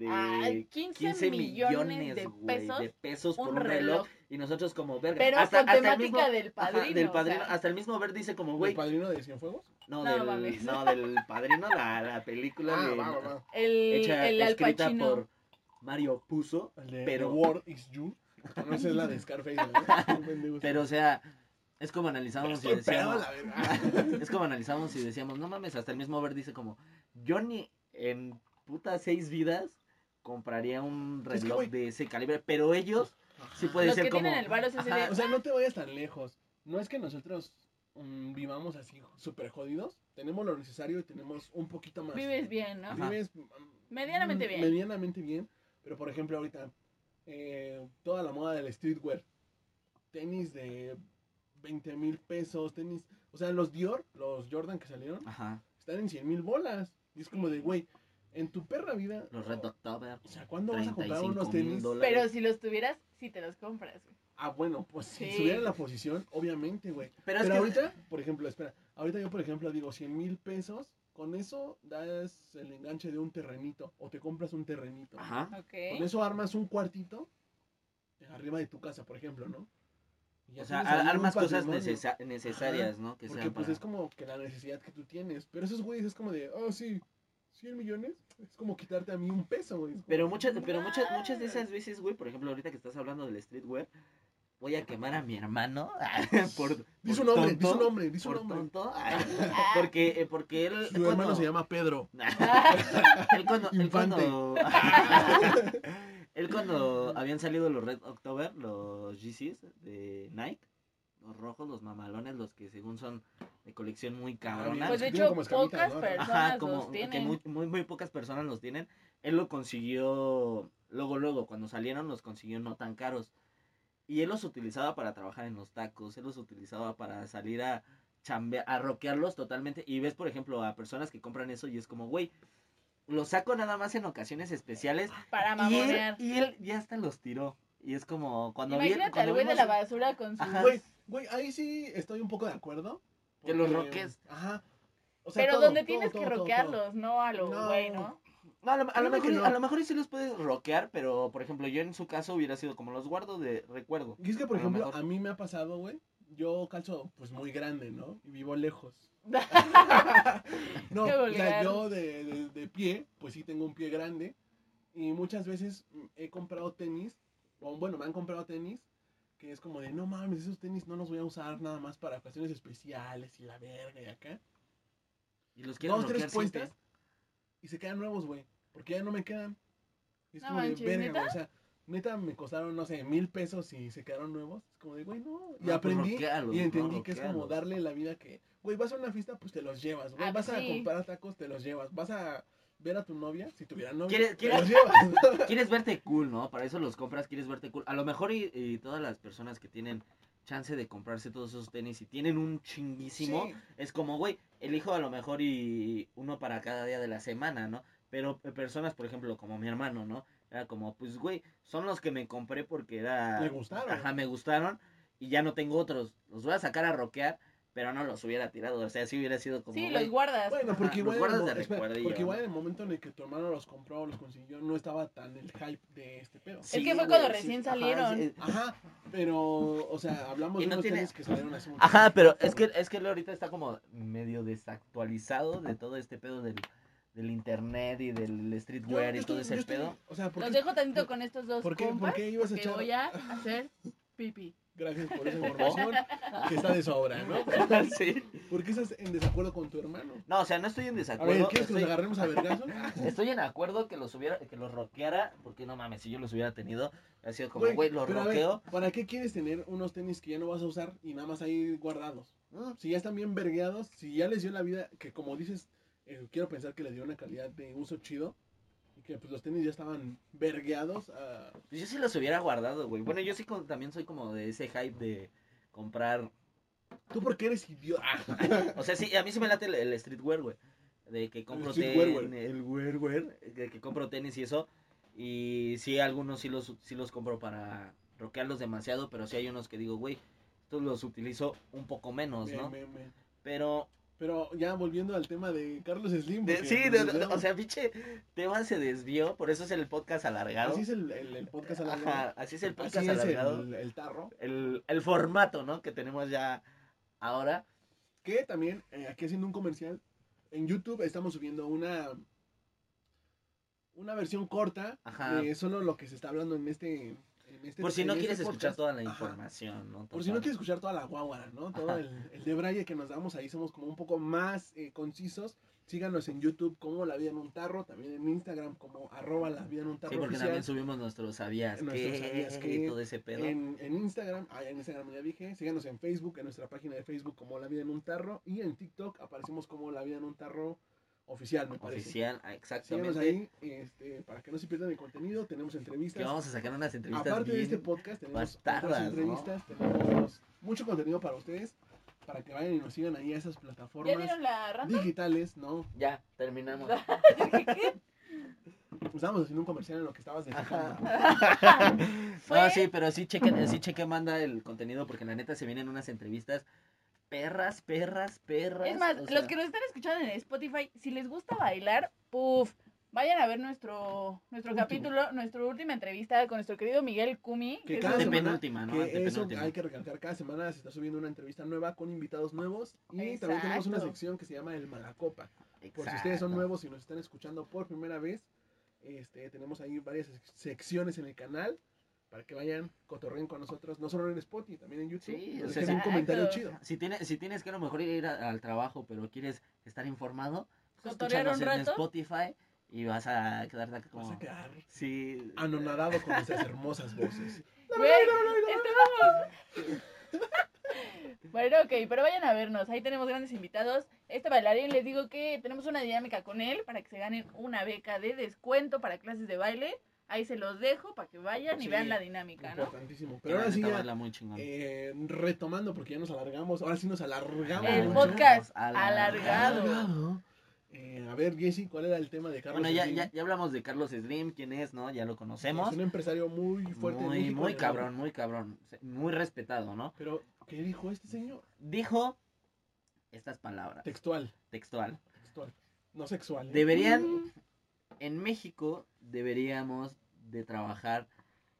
de Ay, 15 millones de pesos, de pesos por un un reloj. reloj. Y nosotros como, verga. Pero hasta, con hasta el temática mismo- del ajá, padrino. del o padrino. sea, Hasta el mismo Bert dice como, ¿El güey, padrino de Cienfuegos? no, No, del, mames. no, del padrino, la, la película Ah, de, va, va, va. el, hecha, el escrita por Mario Puzo. El de Pero- The World is You. No, es la de Scarface. ¿no? Pero, o sea, es como analizábamos y decíamos... la verdad. Es como analizamos y decíamos, no mames, hasta el mismo Bert dice como, ni en puta seis vidas compraría un Es que, reloj de ese calibre, pero ellos sí puede Los ser que como... tienen el varo Ajá, O sea, no te vayas tan lejos. No es que nosotros mm, vivamos así súper jodidos. Tenemos lo necesario y tenemos un poquito más. Vives bien, ¿no? Ajá. Vives mm, Medianamente bien. Medianamente bien. Pero por ejemplo, ahorita, eh, toda la moda del streetwear. Tenis de 20 mil pesos, tenis. O sea, los Dior, los Jordan que salieron, Ajá, están en 100 mil bolas. Y es como de, güey, en tu perra vida. los Red October, O sea, ¿cuándo vas a comprar 35 unos tenis? dólares. Pero si los tuvieras, sí te los compras. güey. Ah, bueno, pues si Sí. estuviera en la posición, obviamente, güey. Pero Pero, es que- ahorita, por ejemplo, espera, ahorita yo, por ejemplo, digo 100 mil pesos, con eso das el enganche de un terrenito, o te compras un terrenito. Ajá, Con eso armas un cuartito arriba de tu casa, por ejemplo, ¿no? O sea, armas cosas necesa- necesarias, ¿no? Que Porque sean pues para... es como que la necesidad que tú tienes. Pero esos güeyes es como de, oh, sí, 100 millones, es como quitarte a mí un peso, güey. Pero muchas, pero muchas, muchas de esas veces, güey, por ejemplo, ahorita que estás hablando del streetwear, voy a quemar a mi hermano por, Di su nombre, di su tonto, nombre, di su por nombre. tonto, porque, eh, porque él... Su hermano se llama Pedro. él cuando, él cuando, él cuando habían salido los Red October, los Yeezys de Nike, los rojos, los mamalones, los que según son de colección muy cabrona. Pues de Tienen hecho, como pocas ¿no? personas Ajá, los como que tienen. muy, muy, muy pocas personas los tienen. Él lo consiguió, luego, luego, cuando salieron los consiguió no tan caros. Y él los utilizaba para trabajar en los tacos, él los utilizaba para salir a chambear, a rockearlos totalmente. Y ves, por ejemplo, a personas que compran eso y es como, güey, los saco nada más en ocasiones especiales. Para Y él, mamonear. y él ya hasta los tiró. Y es como cuando vi- Imagínate al cuando güey de la basura con su... Güey, güey, ahí sí estoy un poco de acuerdo. Que los roques. Ajá. O sea, Pero todo, donde todo, tienes todo, que roquearlos, no a lo No. güey, ¿no? No, a lo, a mejor, no. a lo mejor sí los puedes rockear, pero por ejemplo, yo en su caso hubiera sido como los guardo de recuerdo. Y es que, por A ejemplo, mejor. a mí me ha pasado, güey, yo calzo pues muy grande, ¿no? Y vivo lejos. no, Qué o sea, yo de, de- de pie, pues sí tengo un pie grande. Y muchas veces mm, he comprado tenis, o bueno, me han comprado tenis, que es como de, no mames, esos tenis no los voy a usar nada más para ocasiones especiales y la verga y acá. Y los quiero Dos, tres siempre. puestas y se quedan nuevos, güey. Porque ya no me quedan. Y es No como de verga, güey. O sea, neta me costaron, no sé, mil pesos y se quedaron nuevos. Es como de, güey, no. Y No, pues aprendí y no, entendí que es como darle la vida que, güey, vas a una fiesta, pues te los llevas, güey. Ah, vas a comprar tacos, te los llevas. Vas a ver a tu novia, si tuviera novia, ¿Quieres- quieres- los llevas. Quieres verte cool, ¿no? Para eso los compras, quieres verte cool. A lo mejor y, y todas las personas que tienen chance de comprarse todos esos tenis y tienen un chinguísimo, Sí. es como, güey, elijo a lo mejor y uno para cada día de la semana, ¿no? Pero eh, personas, por ejemplo, como mi hermano, ¿no? Era como, pues, güey, son los que me compré porque era... Me gustaron. Ajá, me gustaron y ya no tengo otros. Los voy a sacar a rockear, pero no los hubiera tirado. O sea, si hubiera sido como... Sí, los guardas. Bueno, porque los igual, el guardas de espera, recuerdillo, porque igual en el momento en el que tu hermano los compró o los consiguió, no estaba tan el hype de este pedo. Es que fue cuando recién salieron. sí, Ajá, pero, o sea, hablamos Y de no unos tiene- tenis que salieron hace mucho Ajá, pero es que, es que él ahorita está como medio desactualizado de todo este pedo del, del internet y del Yo- streetwear yo y todo estoy- ese yo estoy- pedo. O sea, ¿por Los dejo tantito con estos dos ¿Por qué- por compas. qué ibas a echar- voy a hacer pipí. Gracias por esa información que está de sobra, ¿no? sí. ¿Por qué estás en desacuerdo con tu hermano? No, o sea, no estoy en A ver, desacuerdo. ¿quieres que nos agarremos a vergazos? estoy en acuerdo que los hubiera, que los rockeara, porque no mames, si yo los hubiera tenido, ha sido como, Güey, los ver, roqueo. ¿Para qué quieres tener unos tenis que ya no vas a usar y nada más ahí guardados? Mm, Si ya están bien vergueados, si ya les dio la vida, que como dices, eh, quiero pensar que les dio una calidad de uso chido y que pues los tenis ya estaban vergueados. ah, Pues yo sí los hubiera guardado, güey. Bueno, yo sí con- también soy como de ese hype de comprar ¿Tú por qué eres idiota? O sea, sí, a mí sí me late el, el streetwear, güey. De que compro streetwear, tenis, el wear, wear, de que compro tenis y eso. Y sí, algunos sí los, sí los compro para rockearlos demasiado, pero sí hay unos que digo, güey, estos los utilizo un poco menos, ¿no? Pero, Pero ya volviendo al tema de Carlos Slim. de- sí, nos de- de- desviamos. o sea, pinche tema se desvió, por eso es el podcast alargado. así es el, el- el podcast alargado. Ajá, así es el podcast Así es alargado. el, el tarro. El, el formato, ¿no? Que tenemos ya ahora. Que también, eh, aquí haciendo un comercial, en YouTube estamos subiendo una una versión corta Ajá. de solo lo que se está hablando en este. Este- Por si no este quieres escuchar toda la Ajá. información, ¿no? Por si no quieres escuchar toda la guaguara, ¿no? Todo el, el debraye que nos damos ahí, somos como un poco más eh, concisos. Síganos en YouTube como La Vida en un Tarro, también en Instagram como arroba La Vida en un Tarro Sí, porque oficial. también subimos nuestros sabías Nuestros que sabías y qué, todo ese pedo. En, en Instagram, ah, en Instagram ya dije, síganos en Facebook, en nuestra página de Facebook como La Vida en un Tarro y en TikTok aparecemos como La Vida en un Tarro oficial, me parece. Oficial, ah, Síganos exactamente. ahí este, para que no se pierdan el contenido, tenemos entrevistas. Que vamos a sacar unas entrevistas Aparte de este podcast, tenemos bastardas, otras ¿no? entrevistas, tenemos mucho contenido para ustedes, para que vayan y nos sigan ahí a esas ¿Ya plataformas la digitales, ¿no? Ya, terminamos. Estábamos haciendo un comercial en lo que estabas dejando. Fue- No, sí, pero sí chequen, sí chequen, manda el contenido porque la neta se vienen unas entrevistas perras, perras, perras. Es más, o los sea, que nos están escuchando en Spotify, si les gusta bailar, puff, vayan a ver nuestro nuestro Último. capítulo, nuestra última entrevista con nuestro querido Miguel Cumi. Que cada semana- penúltima, ¿no? Que eso penúltima. hay que recalcar, cada semana se está subiendo una entrevista nueva con invitados nuevos y también tenemos una sección que se llama el Malacopa. Por si ustedes son nuevos y nos están escuchando por primera vez, este, tenemos ahí varias sec- secciones en el canal para que vayan, cotorreen con nosotros, no solo en Spotify, también en YouTube. Sí, o sea, dejen un exacto. comentario chido. Si tienes, si tienes que a lo mejor ir a- al trabajo, pero quieres estar informado, pues escúchanos en rato. Spotify y vas a quedarte como... Vas a quedar Sí. anonadado con nuestras hermosas voces. Bueno, ok, pero vayan a vernos. Ahí tenemos grandes invitados. Este bailarín les digo que tenemos una dinámica con él para que se ganen una beca de descuento para clases de baile. Ahí se los dejo para que vayan y vean la dinámica, ¿no? Importantísimo. Que Pero ahora sí, ya, baila muy chingón. eh, retomando, porque ya nos alargamos, ahora sí nos alargamos. El podcast Alargado. alargado. Eh, a ver, Jesse, ¿cuál era el tema de Carlos Bueno, ya, Slim? ya, ya hablamos de Carlos Slim, quién es, ¿no? Ya lo conocemos. Es un empresario muy fuerte. Muy, México, muy cabrón, muy cabrón. Muy respetado, ¿no? Pero, ¿qué dijo este señor? Dijo estas palabras, Textual. textual. Textual. No sexual. ¿eh? Deberían, Mm. en México, deberíamos de trabajar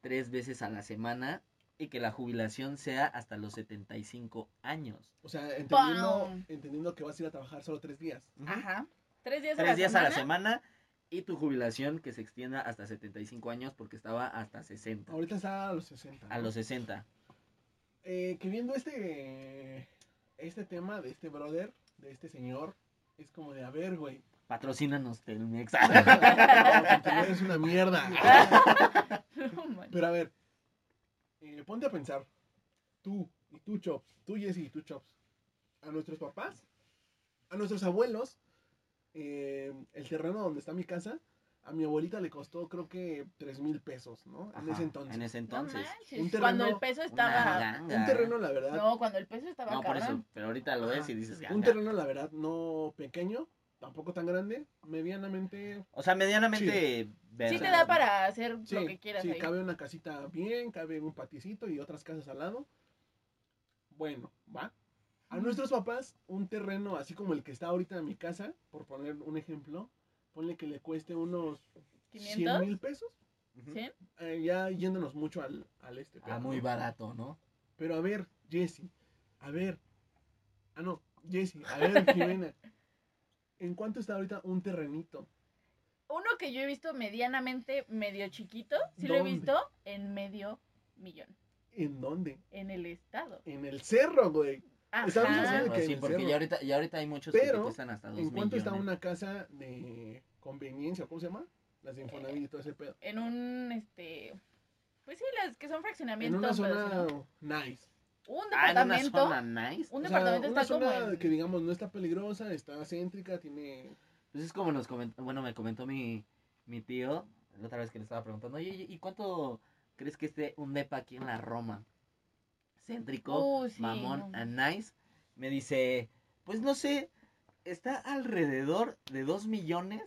tres veces a la semana y que la jubilación sea hasta los 75 años. O sea, entendiendo, que vas a ir a trabajar solo tres días. Ajá. Tres días a Tres la días semana. a la semana y tu jubilación que se extienda hasta 75 años porque estaba hasta 60. Ahorita está a los 60. A los 60. Eh, que viendo este, este tema de este brother, de este señor, es como de, a ver, güey. Patrocínanos Telmex. no, es una mierda. No. Pero a ver, eh, ponte a pensar, tú y tú, Chops, tú, Jesse y tú, Chops, a nuestros papás, a nuestros abuelos, eh, el terreno donde está mi casa, a mi abuelita le costó creo que tres mil pesos, ¿no? en ese entonces. En ese entonces. Un terreno- cuando el peso estaba. Un terreno, la verdad, No, cuando el peso estaba No, por eso. Pero ahorita lo ves y dices, un ganga. terreno, la verdad, no pequeño, tampoco tan grande, medianamente... O sea, medianamente Sí te da para hacer Sí, lo que quieras sí, ahí. cabe una casita bien, cabe un paticito y otras casas al lado. Bueno, va. A nuestros papás, un terreno así como el que está ahorita en mi casa, por poner un ejemplo, ponle que le cueste unos 100 ¿500? mil pesos. ¿Sí? eh, ya yéndonos mucho al, al este. Ah, muy barato, ¿no? Pero a ver, Jesse, a ver. Ah, no, Jesse, a ver, Jimena. ¿En cuánto está ahorita un terrenito? Uno que yo he visto medianamente medio chiquito, sí lo he visto en medio millón. ¿En dónde? En el estado. En el cerro, güey. Estamos Ajá. que sí, en porque cerro. ya ahorita, ya ahorita hay muchos Pero, que cuestan hasta dos ¿En cuánto está una casa de conveniencia? ¿Cómo se llama? Las de Infonavit y todo ese pedo. En un, este... Pues sí, las que son En fraccionamientos. una pero zona nice. Un Ah, en una departamento. zona nice. Un O sea, departamento una está como zona en... que digamos no está peligrosa, está céntrica, tiene... Pues es como nos comentó, bueno, me comentó mi, mi tío, la otra vez que le estaba preguntando, oye, ¿y cuánto crees que esté un depa aquí en la Roma? Céntrico, Uh, sí, mamón, no. and nice. Me dice, pues no sé, está alrededor de dos millones.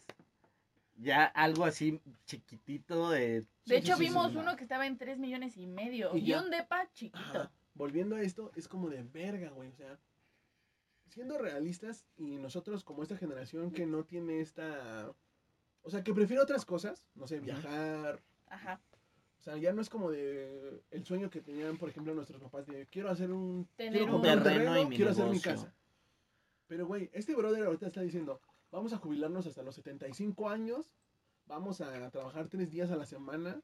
Ya algo así chiquitito de... De Sí, hecho, vimos sí. uno que estaba en 3 millones y medio. Y Y, un depa chiquito. Ajá. Volviendo a esto, es como de verga, güey. O sea, siendo realistas y nosotros como esta generación que no tiene esta... O sea, que prefiere otras cosas, no sé, viajar. Ajá. O sea, ya no es como de el sueño que tenían, por ejemplo, nuestros papás de quiero hacer un... Tener quiero un comprar terreno y mi quiero hacer mi casa. Pero, güey, este brother ahorita está diciendo, vamos a jubilarnos hasta los 75 años, vamos a trabajar tres días a la semana.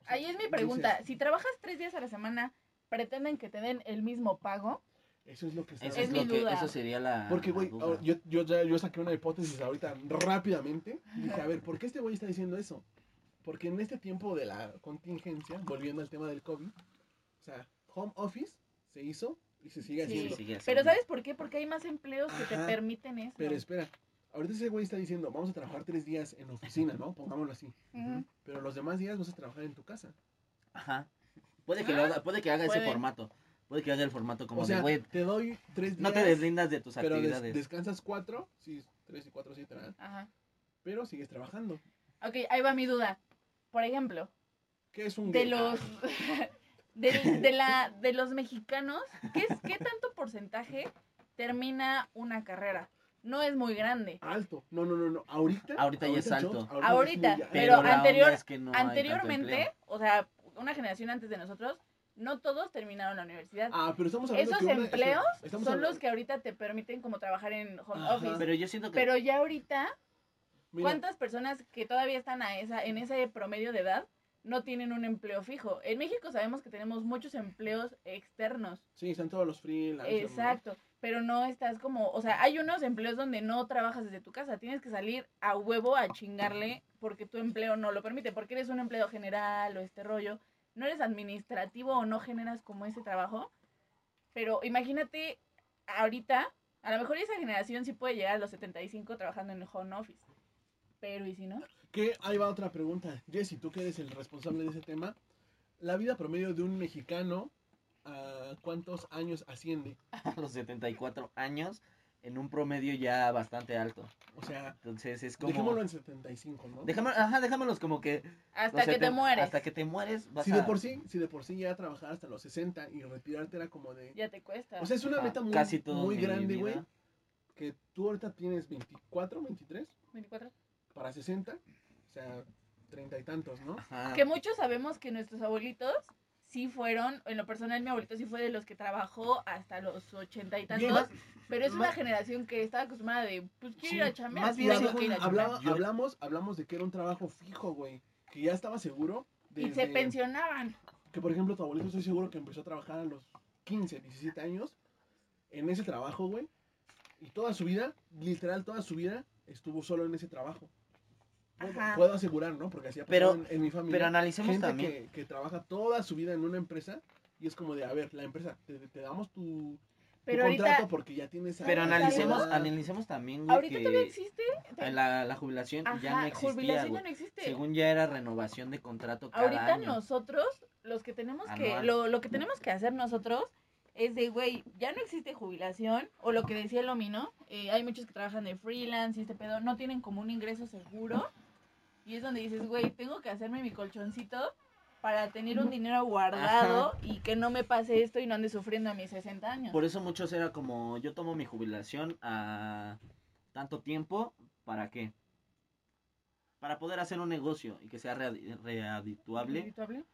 O sea, Ahí es mi dices, pregunta. Si trabajas tres días a la semana, ¿pretenden que te den el mismo pago? Eso es lo que está Eso, Es mi lo que, duda. eso sería la... Porque, güey, duda. yo, yo, ya- yo saqué una hipótesis ahorita rápidamente. Dije, a ver, ¿por qué este güey está diciendo eso? Porque en este tiempo de la contingencia, volviendo al tema del COVID, o sea, home office se hizo y se sigue Sí. haciendo. Sigue Pero haciendo. ¿sabes por qué? Porque hay más empleos que te Ajá. permiten eso. Pero espera, ahorita ese güey está diciendo, vamos a trabajar tres días en oficina, ¿no? Pongámoslo así. Ujú. Pero los demás días vas a trabajar en tu casa. Ajá. Puede que, lo haga, puede que haga ese formato. Puede que haga el formato como o sea, de, güey, te doy tres días, no te deslindas de tus pero des- actividades. descansas cuatro, sí, tres y cuatro, siete, ¿verdad? Ajá. Pero sigues trabajando. Ok, ahí va mi duda. Por ejemplo, ¿Qué es un de gay? los de, de la de los mexicanos, ¿qué es qué tanto porcentaje termina una carrera? No es muy grande. Alto. No, no, no, no. Ahorita. Ahorita ya es alto. ahorita es muy pero la anterior- es que no Anteriormente, o sea, una generación antes de nosotros, no todos terminaron la universidad. Ah, pero estamos hablando Esos que una- empleos estamos son hablando- los que ahorita te permiten como trabajar en home Ajá. office. Pero yo siento que Pero ya ahorita, Mira, ¿cuántas personas que todavía están a esa, en ese promedio de edad no tienen un empleo fijo? En México sabemos que tenemos muchos empleos externos. Sí, están todos los freelancers. ¿no? Exacto. Pero no estás como, o sea, hay unos empleos donde no trabajas desde tu casa. Tienes que salir a huevo a chingarle porque tu empleo no lo permite. Porque eres un empleo general o este rollo. No eres administrativo o no generas como ese trabajo. Pero imagínate ahorita, a lo mejor esa generación sí puede llegar a los 75 trabajando en el home office. Pero ¿y si no? Que ahí va otra pregunta. Jessy, tú que eres el responsable de ese tema. La vida promedio de un mexicano, ¿a cuántos años asciende? a los 74 años, en un promedio ya bastante alto. O sea, Entonces es como... dejémoslo en 75, ¿no? Déjame- ajá, déjamelos como que... Hasta que te mueres. Hasta que te mueres vas Si de por sí, si de por sí ya trabajar hasta los 60 y retirarte era como de... Ya te cuesta. O sea, es una Ajá, meta muy, casi grande, güey. Que tú ahorita tienes 24, 23, 24. para 60, o sea, treinta y tantos, ¿no? Ajá. Que muchos sabemos que nuestros abuelitos sí fueron, en lo personal mi abuelito sí fue de los que trabajó hasta los ochenta y tantos, más- pero es una generación que estaba acostumbrada de, pues quiero Sí, ir a chambear, más bien tengo habla- que ir a hablaba- hablamos, hablamos de que era un trabajo fijo, güey. Que ya estaba seguro. Y se desde- pensionaban. Que por ejemplo, tu abuelito estoy seguro que empezó a trabajar a los 15, 17 años en ese trabajo, güey. Y toda su vida, literal, toda su vida estuvo solo en ese trabajo. Puedo, Ajá. puedo asegurar, ¿no? Porque así ha Pero- pasado en, en mi familia. Pero analicemos gente también. que, que trabaja toda su vida en una empresa y es como de, a ver, la empresa, te, te damos tu, contrato porque ya tienes... Pero analicemos, analicemos también, güey, ahorita que todavía existe. la, la jubilación ya no Ajá, existía, jubilación güey. ya no existe. Según ya era renovación de contrato cada Ahorita año. nosotros, los que tenemos que, lo, lo que tenemos que hacer nosotros es de, güey, ya no existe jubilación, o lo que decía el Omi, ¿no? Eh, hay muchos que trabajan de freelance y este pedo, no tienen como un ingreso seguro, y es donde dices, güey, tengo que hacerme mi colchoncito para tener un dinero guardado y que no me pase esto y no ande sufriendo a mis 60 años. Por eso muchos era como, yo tomo mi jubilación a tanto tiempo, ¿para qué? Para poder hacer un negocio y que sea rea- readituable ¿Redituable?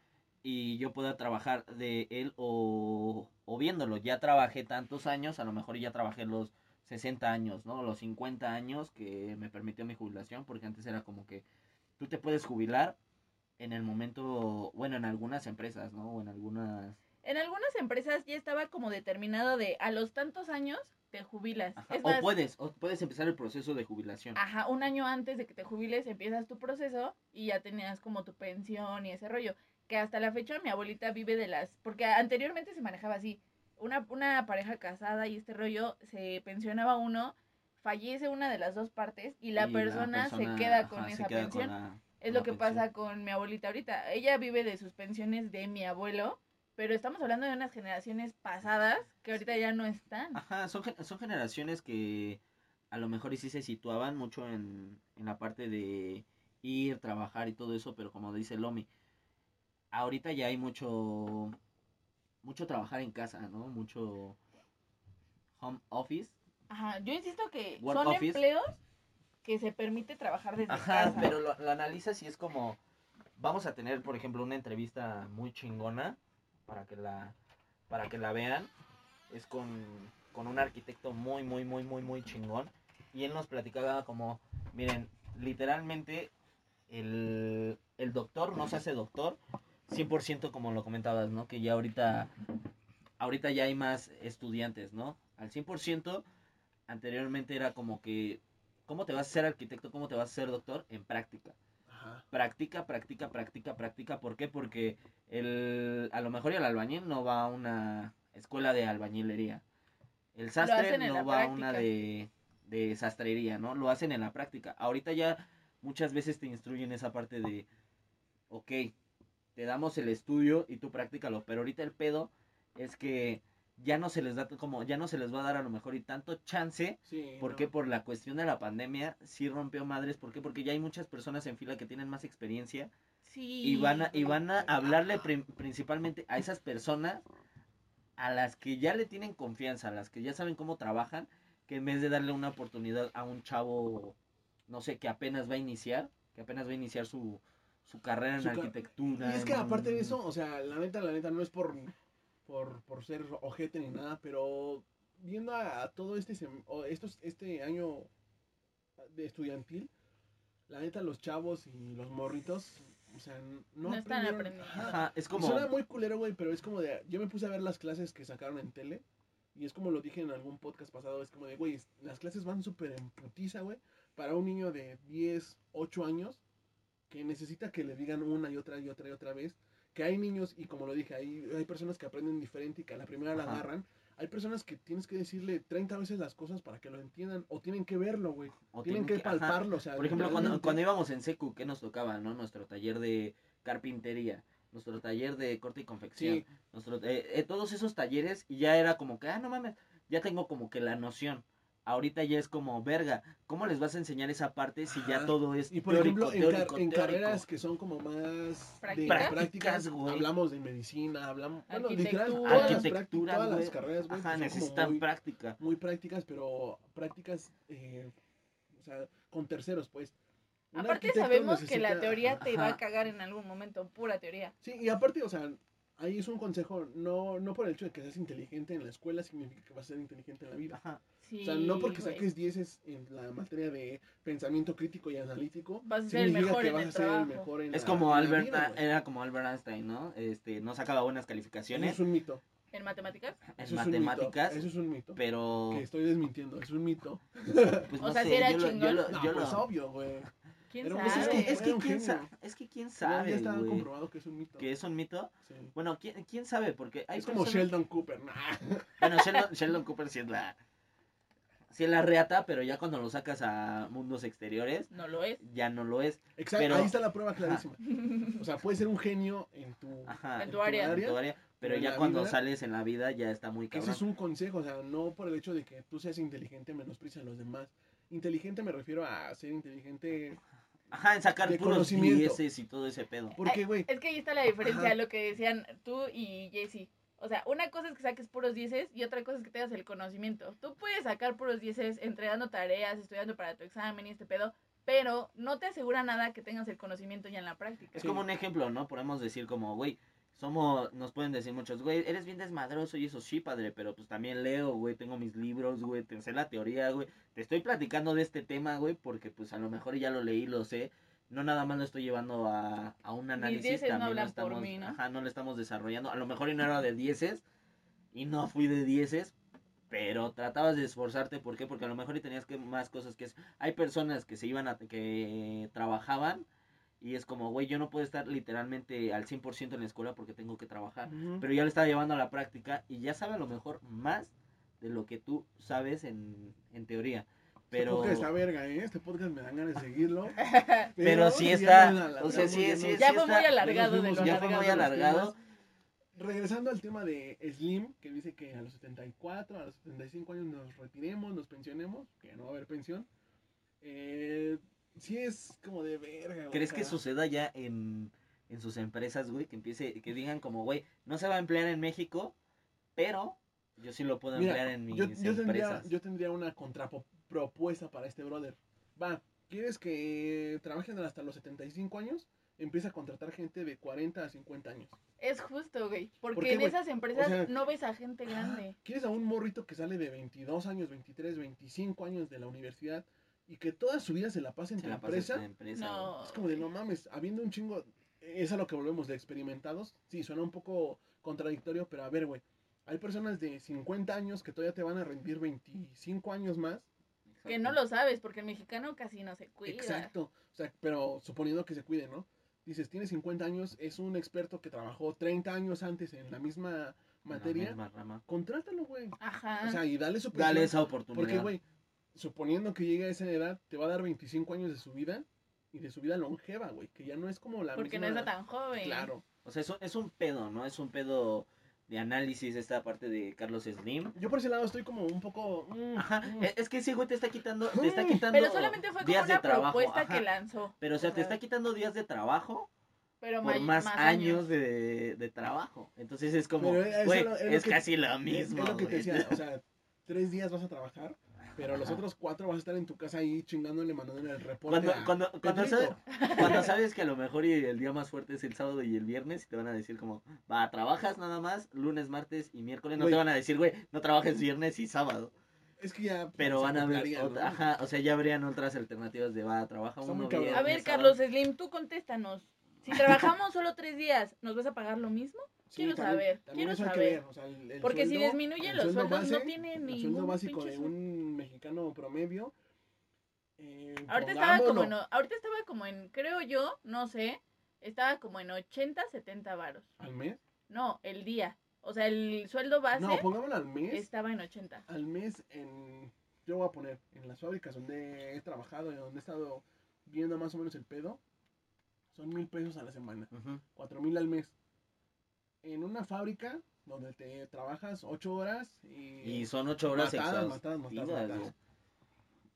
y yo pueda trabajar de él o, o viéndolo. Ya trabajé tantos años, a lo mejor ya trabajé los 60 años, ¿no? Los 50 años que me permitió mi jubilación, porque antes era como que tú te puedes jubilar en el momento, bueno, en algunas empresas, ¿no? O en algunas... En algunas empresas ya estaba como determinado de a los tantos años te jubilas. O puedes, o puedes empezar el proceso de jubilación. Ajá, un año antes de que te jubiles empiezas tu proceso y ya tenías como tu pensión y ese rollo. Que hasta la fecha mi abuelita vive de las... Porque anteriormente se manejaba así. Una, una pareja casada y este rollo se pensionaba uno, fallece una de las dos partes y la, Y persona, persona, se queda con esa queda con pensión. la- es lo que pensión. pasa con mi abuelita ahorita. Ella vive de sus pensiones de mi abuelo, pero estamos hablando de unas generaciones pasadas que ahorita ya no están. Ajá, son, son generaciones que a lo mejor y sí se situaban mucho en, en la parte de ir, trabajar y todo eso, pero como dice Lomi, ahorita ya hay mucho, mucho trabajar en casa, ¿no? Mucho home office. Ajá, yo insisto que Work son office. empleos que se permite trabajar desde Ajá, casa. pero lo, lo analizas y es como, vamos a tener, por ejemplo, una entrevista muy chingona para que la, para que la vean. Es con, con un arquitecto muy, muy, muy, muy, muy chingón. Y él nos platicaba como, miren, literalmente el, el doctor no se hace doctor 100% como lo comentabas, ¿no? Que ya ahorita, ahorita ya hay más estudiantes, ¿no? Al 100% anteriormente era como que ¿Cómo te vas a ser arquitecto? ¿Cómo te vas a ser doctor? En práctica. Ajá. Practica, practica, practica, practica. ¿Por qué? Porque el, a lo mejor el albañil no va a una escuela de albañilería. El sastre no va a una de, de sastrería, ¿no? Lo hacen en la práctica. Ahorita ya muchas veces te instruyen esa parte de, ok, te damos el estudio y tú practícalo. Pero ahorita el pedo es que ya no se les da como, ya no se les va a dar a lo mejor y tanto chance Sí, ¿Por no. qué? Por la cuestión de la pandemia, sí rompió madres. ¿Por qué? Porque ya hay muchas personas en fila que tienen más experiencia Sí. y van a, y van a hablarle prim- principalmente a esas personas a las que ya le tienen confianza, a las que ya saben cómo trabajan, que en vez de darle una oportunidad a un chavo, no sé, que apenas va a iniciar, que apenas va a iniciar su, su carrera en Su ca- arquitectura. Y es que en- aparte de eso, o sea, la neta, la neta, no es por, por, por ser ojete ni nada, pero viendo a, a todo este, sem- o estos, este año de estudiantil, la neta, los chavos y los morritos, o sea, no, No están aprendiendo. Ajá. Es como... Suena muy culero, güey, pero es como de, yo me puse a ver las clases que sacaron en tele, y es como lo dije en algún podcast pasado, es como de, güey, las clases van súper en putiza, güey, para un niño de 10, 8 años, que necesita que le digan una y otra y otra y otra vez, que hay niños, y como lo dije, hay, hay personas que aprenden diferente y que a la primera la Ajá. agarran, hay personas que tienes que decirle 30 veces las cosas para que lo entiendan, o tienen que verlo, güey, o tienen que palparlo, o sea, Por ejemplo, cuando, cuando íbamos en secu, ¿qué nos tocaba, no? Nuestro taller de carpintería, nuestro taller de corte y confección, Sí, nuestro, eh, eh, todos esos talleres, y ya era como que, ah, no mames, ya tengo como que la noción. Ahorita ya es como, verga, ¿cómo les vas a enseñar esa parte si ya todo es Y por teórico, ejemplo, en, teórico, car- en teórico? carreras que son como más Prácticas. de Prácticas, prácticas, güey. hablamos de medicina, hablamos, bueno, literal, Arquitectura. todas las, Arquitectura, prácti- todas las carreras, güey, Ajá, necesitan muy, práctica. muy prácticas, pero prácticas, eh, o sea, con terceros, pues. Un Aparte sabemos que la teoría te va Ajá. a cagar en algún momento, pura teoría. Sí, y aparte, o sea, ahí es un consejo, no, no por el hecho de que seas inteligente en la escuela significa que vas a ser inteligente en la vida. Ajá. Sí, O sea, no porque güey. saques 10 en la materia de pensamiento crítico y analítico, Vas a ser el significa mejor que en vas el a ser el trabajo. mejor en Es la- como en Albert, vida, era como Albert Einstein, ¿no? Este, no sacaba buenas Eso calificaciones es un mito. ¿En matemáticas? en Eso es un mito, matemáticas, Eso es un mito. pero Que estoy desmintiendo, es un mito. pues O no sea, sé, sí era yo lo, yo chingón. lo- No, yo pues lo- obvio, güey. ¿Quién Pero, sabe? pues, es que, es que quién sabe, es que quién sabe, ya está comprobado que es un mito. que es un mito. Sí. Bueno, ¿quién, quién sabe? Porque hay Es como personas- Sheldon Cooper. nah. Bueno, Sheldon, Sheldon Cooper sí es la sí es la reata, pero ya cuando lo sacas a mundos exteriores No lo es. ya no lo es. Exacto, Pero- ahí está la prueba clarísima. O sea, puedes ser un genio en tu, Ajá. En tu área. en tu área, pero ya cuando vida- sales en la vida ya está muy Ese cabrón. es un consejo, o sea, no por el hecho de que tú seas inteligente menosprecia a los demás. Inteligente me refiero a ser inteligente. Ajá, en sacar de puros dieces y todo ese pedo. Porque, güey, Es que ahí está la diferencia, Ajá. lo que decían tú y Jesse. O sea, una cosa es que saques puros dieces y otra cosa es que tengas el conocimiento. Tú puedes sacar puros dieces entregando tareas, estudiando para tu examen y este pedo, pero no te asegura nada que tengas el conocimiento ya en la práctica. Es Sí. como un ejemplo, ¿no? Podemos decir como, güey, somos, nos pueden decir muchos, güey, eres bien desmadroso y eso sí, padre, pero pues también leo, güey, tengo mis libros, güey, te sé la teoría, güey. Te estoy platicando de este tema, güey, porque pues a lo mejor ya lo leí, lo sé. No nada más lo estoy llevando a, a un análisis, dieces no también lo hablan por estamos, mí, ¿no? ajá, no lo estamos desarrollando. A lo mejor y no era de dieces y no fui de dieces, pero tratabas de esforzarte, ¿por qué? Porque a lo mejor y tenías que más cosas que es. Hay personas que se iban a que trabajaban y es como, güey, yo no puedo estar literalmente al 100% en la escuela porque tengo que trabajar. ujú, Pero ya lo estaba llevando a la práctica y ya sabe a lo mejor más de lo que tú sabes en, en teoría. este Pero, podcast está verga, ¿eh? Este podcast me dan ganas de seguirlo. pero sí ya está, o sea, sí, ya sí, nos- sí Ya fue está- muy alargado de lo ya ya fue muy alargado. Regresando al tema de Slim, que dice que a los 74, a los 75 años nos retiremos, nos pensionemos, que no va a haber pensión. Eh, sí es como de verga. ¿Crees o que suceda ya en, en sus empresas, güey? Que empiece, que digan como, güey, no se va a emplear en México, pero yo sí lo puedo Mira, emplear en mis yo, yo tendría, empresas. yo tendría una contrapropuesta para este brother. Va, ¿quieres que trabajen hasta los 75 años? Empieza a contratar gente de 40 a 50 años. Es justo, güey. Porque ¿Por qué, en güey? esas empresas O sea, no ves a gente grande. ¿Quieres a un morrito que sale de 22 años, 23, 25 años de la universidad y que toda su vida se la pase en la pasa empresa? en la empresa. No. Es como de no mames, habiendo un chingo, es a lo que volvemos de experimentados. Sí, suena un poco contradictorio, pero a ver, güey. Hay personas de 50 años que todavía te van a rendir 25 años más. Que no lo sabes, porque el mexicano casi no se cuida. Exacto. O sea, pero suponiendo que se cuide, ¿no? Dices, tiene 50 años, es un experto que trabajó 30 años antes en la misma En la materia. misma rama. Contrátalo, güey. Ajá. O sea, y dale su Dale esa oportunidad. Porque, güey, suponiendo que llegue a esa edad, te va a dar 25 años de su vida y de su vida longeva, güey, que ya no es como la porque no misma... está tan joven. Claro. O sea, es un, es un pedo, ¿no? Es un pedo de análisis esta parte de Carlos Slim. Yo por ese lado estoy como un poco... mm, Ajá, mm. es es que ese güey te está quitando, te está Mm, quitando Pero solamente fue como una propuesta ajá. que lanzó. Pero o sea, o te sea, está quitando días de trabajo Pero por más, años, de, de trabajo. Entonces es como, güey, lo- es lo es que- casi lo mismo. Es lo que te decía, o sea, tres días vas a trabajar, pero los otros cuatro vas a estar en tu casa ahí chingándole, mandándole el reporte Cuando, a cuando, cuando, sabes, cuando sabes que a lo mejor y el día más fuerte es el sábado y el viernes, y te van a decir como, va, trabajas nada más lunes, martes y miércoles. No Güey. te van a decir, güey, no trabajes viernes y sábado. Es que ya... Pero van a haber, ¿no? ajá, o sea, ya habrían otras alternativas de, va, trabaja Está uno A ver, sábado. Carlos Slim, tú contéstanos. Si trabajamos solo tres días, ¿nos vas a pagar lo mismo? Sí, quiero también- saber, también quiero saber. ver, o sea, el- el Porque si disminuyen el los sueldo sueldos, no tiene El ningún sueldo básico pinche de un mexicano promedio... eh, Ahorita estaba como en, ahorita estaba como en, creo yo, no sé, estaba como en 80, 70 varos. ¿Al mes? No, el día. O sea, el sueldo base No, pongámoslo al mes. estaba en 80. al mes en yo voy a poner en las fábricas donde he trabajado y donde he estado viendo más o menos el pedo son mil pesos a la semana cuatro mil al mes en una fábrica donde te trabajas ocho horas y, Y son ocho horas matadas, matadas, matadas, matadas.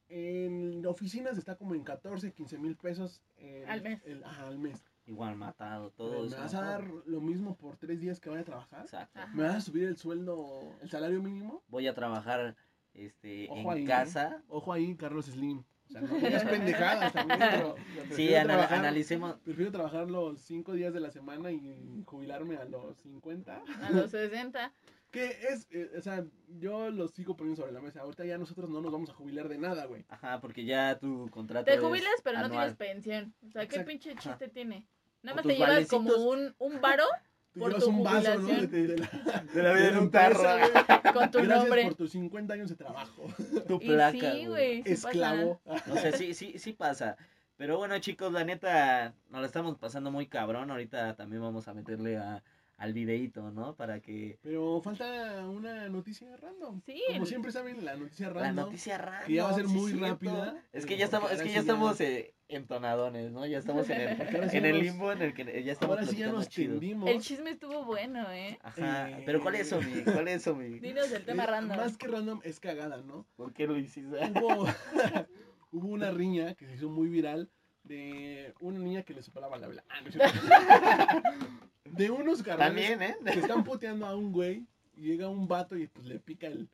en oficinas está como en 14 15 mil pesos el- Al mes. el- ajá, al mes Igual matado, todo me vas a dar lo mismo por tres días que vaya a trabajar Exacto. Ajá. me vas a subir el sueldo el salario mínimo Voy a trabajar este Ojo en ahí, ¿eh? casa. Ojo ahí, Carlos Slim. O sea, no digas pendejadas también, pero Sí, ana- trabajar- analicemos. Prefiero trabajar los cinco días de la semana y jubilarme a los 50. A los 60. Que es, eh, o sea, yo lo sigo poniendo sobre la mesa. Ahorita ya nosotros no nos vamos a jubilar de nada, güey. Ajá, porque ya tu contrato Te es jubilas, pero no anual. tienes pensión. O sea, ¿qué Exacto. pinche chiste tiene? Nada más te llevas como valecitos. un, un varo Tú Por llevas tu un vaso, ¿no? jubilación. De, de la, De la vida en un tarro. güey. con tu Gracias nombre. por tus 50 años de trabajo. Tu Y placa, sí, güey. Esclavo. O sea, sí, sí, sí pasa. Pero bueno, chicos, la neta, nos la estamos pasando muy cabrón. Ahorita también vamos a meterle a, al videíto, ¿no? Para que... Pero falta una noticia random. Sí. Como siempre saben, la noticia La random. noticia random. que ya va a ser sí, muy cierto. rápida. Es que ya estamos, es que ya estamos eh, entonadones, ¿no? Ya estamos en el, sí en el limbo en el que ya estamos Ahora sí ya nos tendimos. El chisme estuvo bueno, ¿eh? Ajá, Eh, pero ¿cuál es eso, mi? ¿Cuál es eso, mi? Dinos el tema Eh, random. Más que random es cagada, ¿no? ¿Por qué lo hiciste? Hubo, hubo una riña que se hizo muy viral de una niña que le soplaba la vela. Ah, no es cierto. De unos También, ¿eh? que están puteando a un güey y llega un vato y pues le pica el...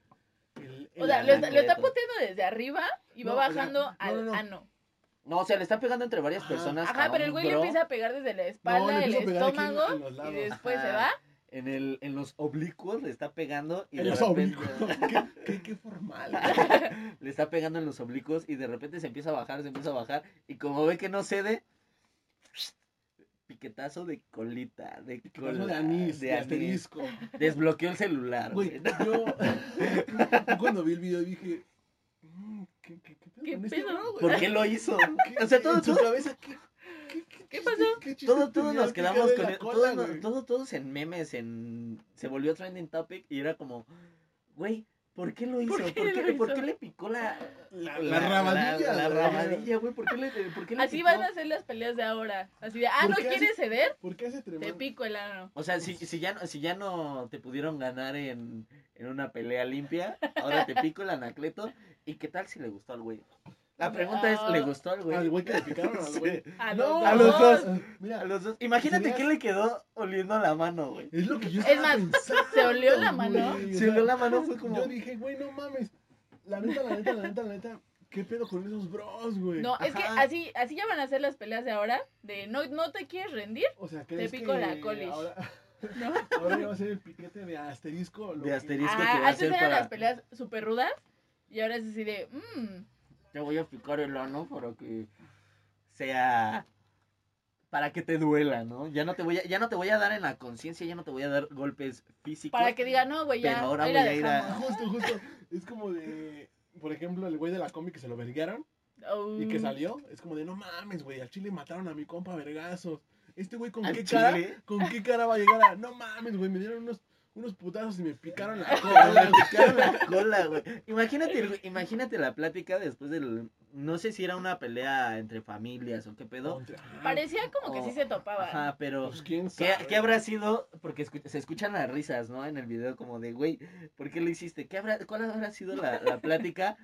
el- O sea, lo está, lo está puteando desde arriba y va No, o sea, bajando no, al no, no. ano. No, o sea, le está pegando entre varias personas. Ajá, pero el güey le bro empieza a pegar desde la espalda, le el en- estómago en y después Ajá. se va. En, el, en los oblicuos le está pegando y En de los repente oblicuos. ¿Qué, qué, qué formal. le está pegando en los oblicuos y de repente se empieza a bajar, se empieza a bajar y como ve que no cede, piquetazo de colita, de cola, de anís, de, anís. asterisco. Desbloqueó el celular. Güey, yo, yo cuando vi el video dije, "Mm, ¿qué, qué, qué pedo ¿Qué este pedo? ¿Por qué lo hizo? ¿Qué- O sea, todo, en su todo, cabeza, ¿qué, qué, qué, ¿Qué chiste- pasó? qué chiste todo- todos nos quedamos con la el- cola, todos, todos, todos en memes, en se volvió trending topic y era como, güey, ¿por qué lo hizo? ¿Por ¿Por qué qué, lo por hizo? qué le picó la, La, la rabadilla. La, rabadilla, güey, ¿por qué le, por qué le Así picó? van a ser las peleas de ahora. Así de, ah, ¿Por ¿no quieres ceder? ¿Por qué hace Te tremendo? pico el ano. O sea, si, si, ya, no- si ya no te pudieron ganar en, en una pelea limpia, ahora te pico el anacleto. ¿Y qué tal si le gustó al güey? La pregunta es, ¿le gustó al güey? Al güey que le picaron, al Sí. güey. A No, los a los dos. dos. Mira, A los dos. Imagínate Sería- qué le quedó oliendo la mano, güey. es lo que yo Es más, pensando, ¿se olió la mano? güey, Se olió la mano, fue como... Yo dije, güey, no mames. La neta, la neta, la neta, la neta. ¿Qué pedo con esos bros, güey? No, es que Ajá. así, así ya van a ser las peleas de ahora. De no, no te quieres rendir. O sea, ¿crees pico que la colis. Ahora, ¿no? ahora ya va a ser el piquete de asterisco. lo De que- asterisco. que Ah, va a antes ser eran para- las peleas súper rudas. Y ahora es así de, mmm, Te voy a picar el ano para que sea... Para que te duela, ¿no? Ya no te voy a, ya no te voy a dar en la conciencia, ya no te voy a dar golpes físicos. para que diga, no, güey, ya. Pero ahora voy a ir a- dejamos". Justo, justo. Es como de. Por ejemplo, el güey de la combi que se lo verguearon Oh. y que salió. Es como de, no mames, güey. Al chile mataron a mi compa vergazos. Este güey, ¿con ¿Al qué chile? cara? ¿Con qué cara va a llegar a.? No mames, güey. Me dieron unos, unos putazos y me picaron la cola. Me picaron la cola, güey. Imagínate, imagínate la plática después del... No sé si era una pelea entre familias o qué pedo. Contra- Parecía como que Oh, sí se topaba. Ajá, pero... Pues quién ¿Qué, sabe. qué habrá sido? Porque escu- se escuchan las risas, ¿no? En el video como de, güey, ¿por qué lo hiciste? ¿Qué habrá, ¿Cuál habrá sido la, la plática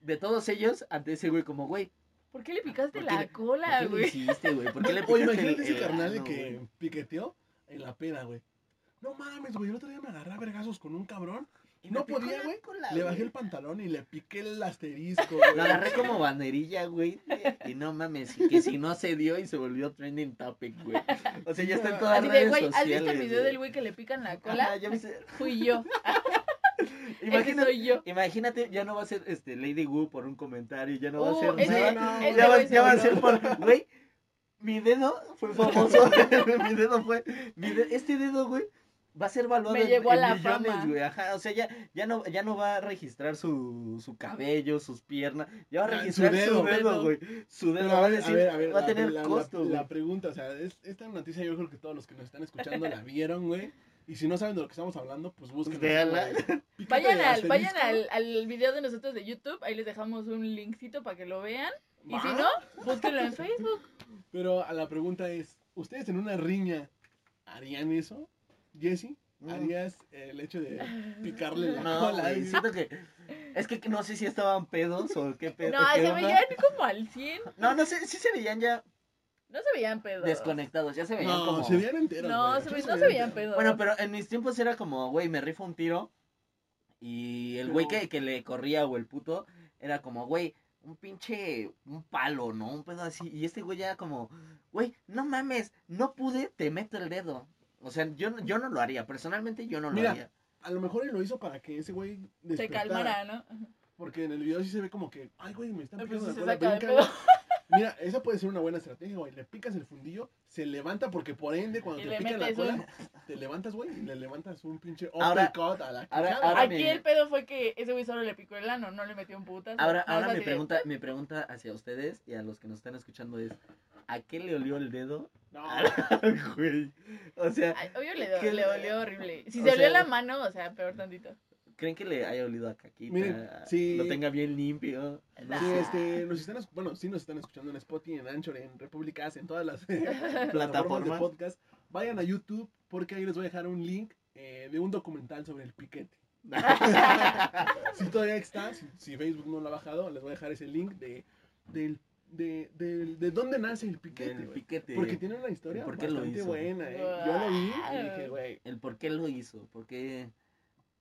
de todos ellos ante ese güey como, güey, ¿Por qué le picaste ¿Por qué la le- ¿por cola, qué lo güey? hiciste, güey? ¿Por qué le picaste el, imagínate ese el carnal ano, que güey? piqueteó en la peda, güey. No mames, güey. El otro día me agarré a vergazos con un cabrón. Y no podía, güey. Le bajé el pantalón y le piqué el asterisco, güey. Lo agarré como banderilla, güey. Y no mames, y que si no se dio y se volvió trending topic, güey. O sea, ya está en todas Así las de, redes güey, ¿has sociales. visto el video güey. del güey que le pican la cola? Ya. Fui yo. Ese Imagínate, soy yo. imagínate, ya no va a ser este Lady Wu por un comentario, ya no va a Uh, ser ese- nada. no, ese ya va, ya va a ser por, güey, mi dedo fue famoso, mi dedo fue, mi de- este dedo, güey, va a ser valuado Me en, llevó a en la millones, fama. güey, ajá, o sea, ya, ya no, ya no va a registrar su, su cabello, sus piernas, ya va a Ah, su registrar su dedo. güey, su dedo, Pero va a ver, decir, a ver, a ver, va a la- tener la, costo, la, güey. pregunta, o sea, es- esta noticia yo creo que todos los que nos están escuchando la vieron, güey. Y si no saben de lo que estamos hablando, pues busquen. Véanla. Vayan al, vayan al, al video de nosotros de YouTube, ahí les dejamos un linkcito para que lo vean. Y si no, búsquenlo en Facebook. Pero a la pregunta es, ¿ustedes en una riña harían eso? Jesse. ¿harías el hecho de picarle la No, cola? güey, siento que, es que no sé si estaban pedos o qué pedo. No, qué se onda. veían como al 100. No, no sé, sí se veían ya No se veían pedos. desconectados, ya se veían No, como... se veían enteros. No, se ve- no se veían pedos. Bueno, pero en mis tiempos era como, güey, me rifo un tiro y el güey que, que le corría o el puto era como, güey, un pinche, un palo, ¿no? Un pedo así. Y este güey ya como, güey, no mames, no pude, te meto el dedo. O sea, yo, no- yo no lo haría, personalmente yo no lo Mira, haría. A lo mejor él lo hizo para que ese güey Se calmará, ¿no? Porque en el video sí se ve como que, ay, güey, me están pues sí la se cola, saca de brinca, pedo. güey. Mira, esa puede ser una buena estrategia, güey. Le picas el fundillo, se levanta porque por ende cuando Y te le pican la cola, un- te levantas, güey, y le levantas un pinche Ahora- uppercut a la ahora- quijada. ahora Aquí me- el pedo fue que ese güey solo le picó el ano, no le metió un putazo. Ahora, Nada ahora mi así de- pregunta, mi pregunta hacia ustedes y a los que nos están escuchando es, ¿a qué le olió el dedo? No, güey? O sea, Ay, obvio le, do- ¿Qué le olió horrible. Si se olió la mano, o sea, peor tantito. ¿Creen que le haya olido a caquita? Miren, sí. Lo tenga bien limpio. No Sí, sé, este, nos están, es- bueno, sí nos están escuchando en Spotify, en Anchor, en Repúblicas, en todas las plataformas de podcast. Vayan a YouTube porque ahí les voy a dejar un link eh, de un documental sobre el piquete. Si todavía está, si, si Facebook no lo ha bajado, les voy a dejar ese link de, del, de, del- de dónde nace el piquete. Del piquete. Porque tiene una historia ¿Por qué lo bastante buena. eh. Yo lo vi y dije, güey, El por qué lo hizo, por qué,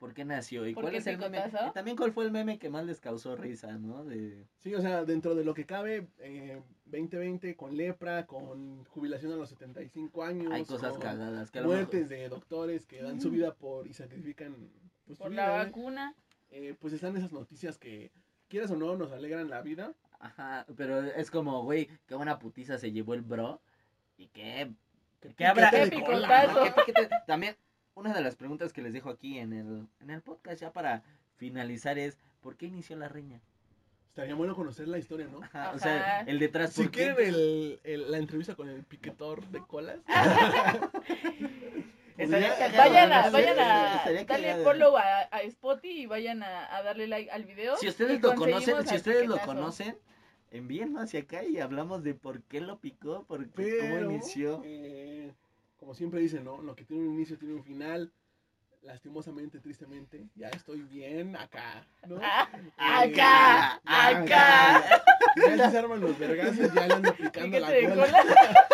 por qué nació y ¿Por cuál qué es el meme. Y también cuál fue el meme que más les causó risa, ¿no? De... Sí, o sea, dentro de lo que cabe, eh, 2020 con lepra, con jubilación a los 75 años. Hay cosas cagadas que Muertes de doctores que dan su vida por y sacrifican pues, Por vida, la güey. vacuna. Eh, pues están esas noticias que, quieras o no, nos alegran la vida. Ajá, pero es como, güey, qué buena putiza se llevó el bro y qué ¿Qué habrá? Qué de cola, picotazo. ¿no? ¿Qué piquete? También, una de las preguntas que les dejo aquí en el, en el podcast ya para finalizar es, ¿por qué inició la reña? Estaría bueno conocer la historia, ¿no? Ajá, o sea, el detrás, Si quieren el, el- la entrevista con el piquetor de colas. Estaría cagado, Vayan a, ¿no? vayan a darle follow a, a Spotify y vayan a, a darle like al video. Si ustedes lo conocen, si ustedes lo conocen, envíenlo hacia acá y hablamos de por qué lo picó, por qué, Pero, cómo inició. eh, como siempre dicen, ¿no? Lo que tiene un inicio tiene un final. Lastimosamente, tristemente, ya estoy bien acá, ¿no? Ah, Eh, acá, acá. Ya ya se arman los vergazos, ya le ando picando la cola. cola.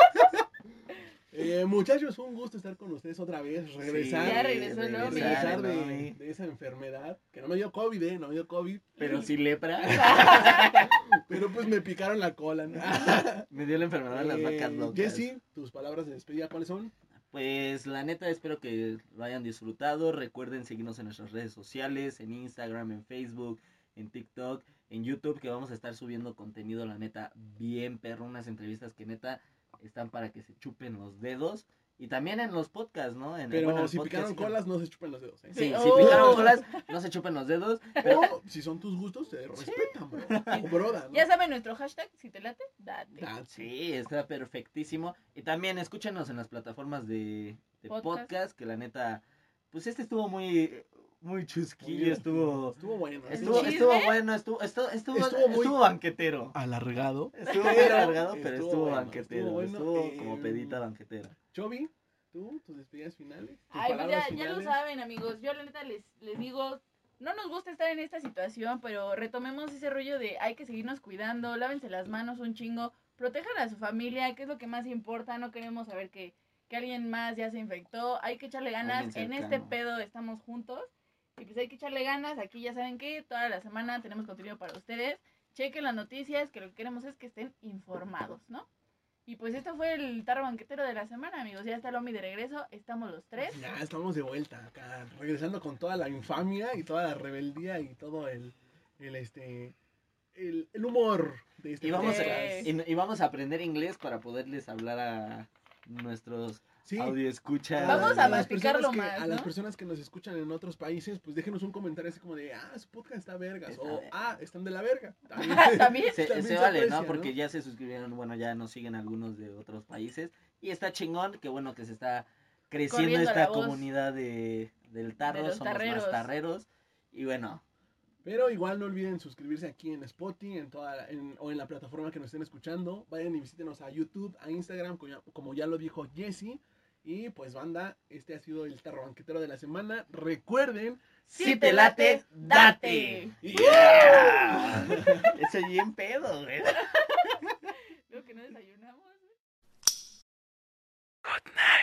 Eh, muchachos, un gusto estar con ustedes otra vez, regresar. Ya regresó el Lomi. regresar de, esa enfermedad, que no me dio COVID, eh, no me dio COVID, Pero sí lepra. pero pues me picaron la cola. ¿no? Me dio la enfermedad de las vacas Eh, locas. Jessy, tus palabras de despedida, ¿cuáles son? Pues la neta espero que lo hayan disfrutado. Recuerden seguirnos en nuestras redes sociales, en Instagram, en Facebook, en TikTok, en YouTube, que vamos a estar subiendo contenido, la neta, bien perro, unas entrevistas que neta están para que se chupen los dedos. Y también en los podcasts, ¿no? En, Pero bueno, si podcast picaron colas, no se chupen los dedos. ¿eh? Sí, Oh. si picaron colas, no se chupen los dedos. Pero O si son tus gustos, se respetan, bro. O broda, ¿no? Ya saben nuestro hashtag, si te late, date. Ah, Sí, está perfectísimo. Y también escúchenos en las plataformas de, de podcast. Podcast. que la neta, pues este estuvo muy, muy chusquillo, estuvo, Estuvo bueno. estuvo, ¿Chisme? estuvo bueno, estuvo, estuvo, estuvo, Estuvo muy- estuvo banquetero. alargado. Estuvo muy alargado, pero estuvo estuvo, bueno, banquetero, estuvo estuvo, bueno, como eh, pedita banquetera. Chovy, tú, tus despedidas finales. tus Ay, pues ya, lo saben, amigos. Yo la neta les, les digo, no nos gusta estar en esta situación, pero retomemos ese rollo de hay que seguirnos cuidando, lávense las manos un chingo, protejan a su familia, que es lo que más importa, no queremos saber que, que alguien más ya se infectó, hay que echarle ganas, en este pedo estamos juntos, y pues hay que echarle ganas, aquí ya saben que toda la semana tenemos contenido para ustedes, chequen las noticias, que lo que queremos es que estén informados, ¿no? Y pues esto fue el tarro banquetero de la semana, amigos. Ya está Lomi de regreso, estamos los tres. Ya estamos de vuelta acá, regresando con toda la infamia y toda la rebeldía y todo el, el este, el, el humor de este Y vamos, a, podcast. y, y vamos a aprender inglés para poderles hablar a nuestros Sí, audio escuchas. Vamos a las masticarlo personas que- más, A las personas que nos escuchan en otros países, pues déjenos un comentario así como de, ah, su podcast está vergas, Está o verga. ah, están de la verga. También. También. Se, También se se vale, aprecia, ¿no? ¿no? Porque ya se suscribieron, bueno, ya nos siguen algunos de otros países. Y está chingón, que bueno que se está creciendo Corriendo esta comunidad de, del tarro, los somos tarreros. más tarreros. Y bueno, Pero igual no olviden suscribirse aquí en Spotify en toda la- en- o en la plataforma que nos estén escuchando. Vayan y visítenos a YouTube, a Instagram, como ya, como ya lo dijo Jesse. Y pues banda, este ha sido el tarro banquetero de la semana. Recuerden, si te late, date. Yeah. Eso es bien pedo, güey. Lo que no desayunamos. Good night.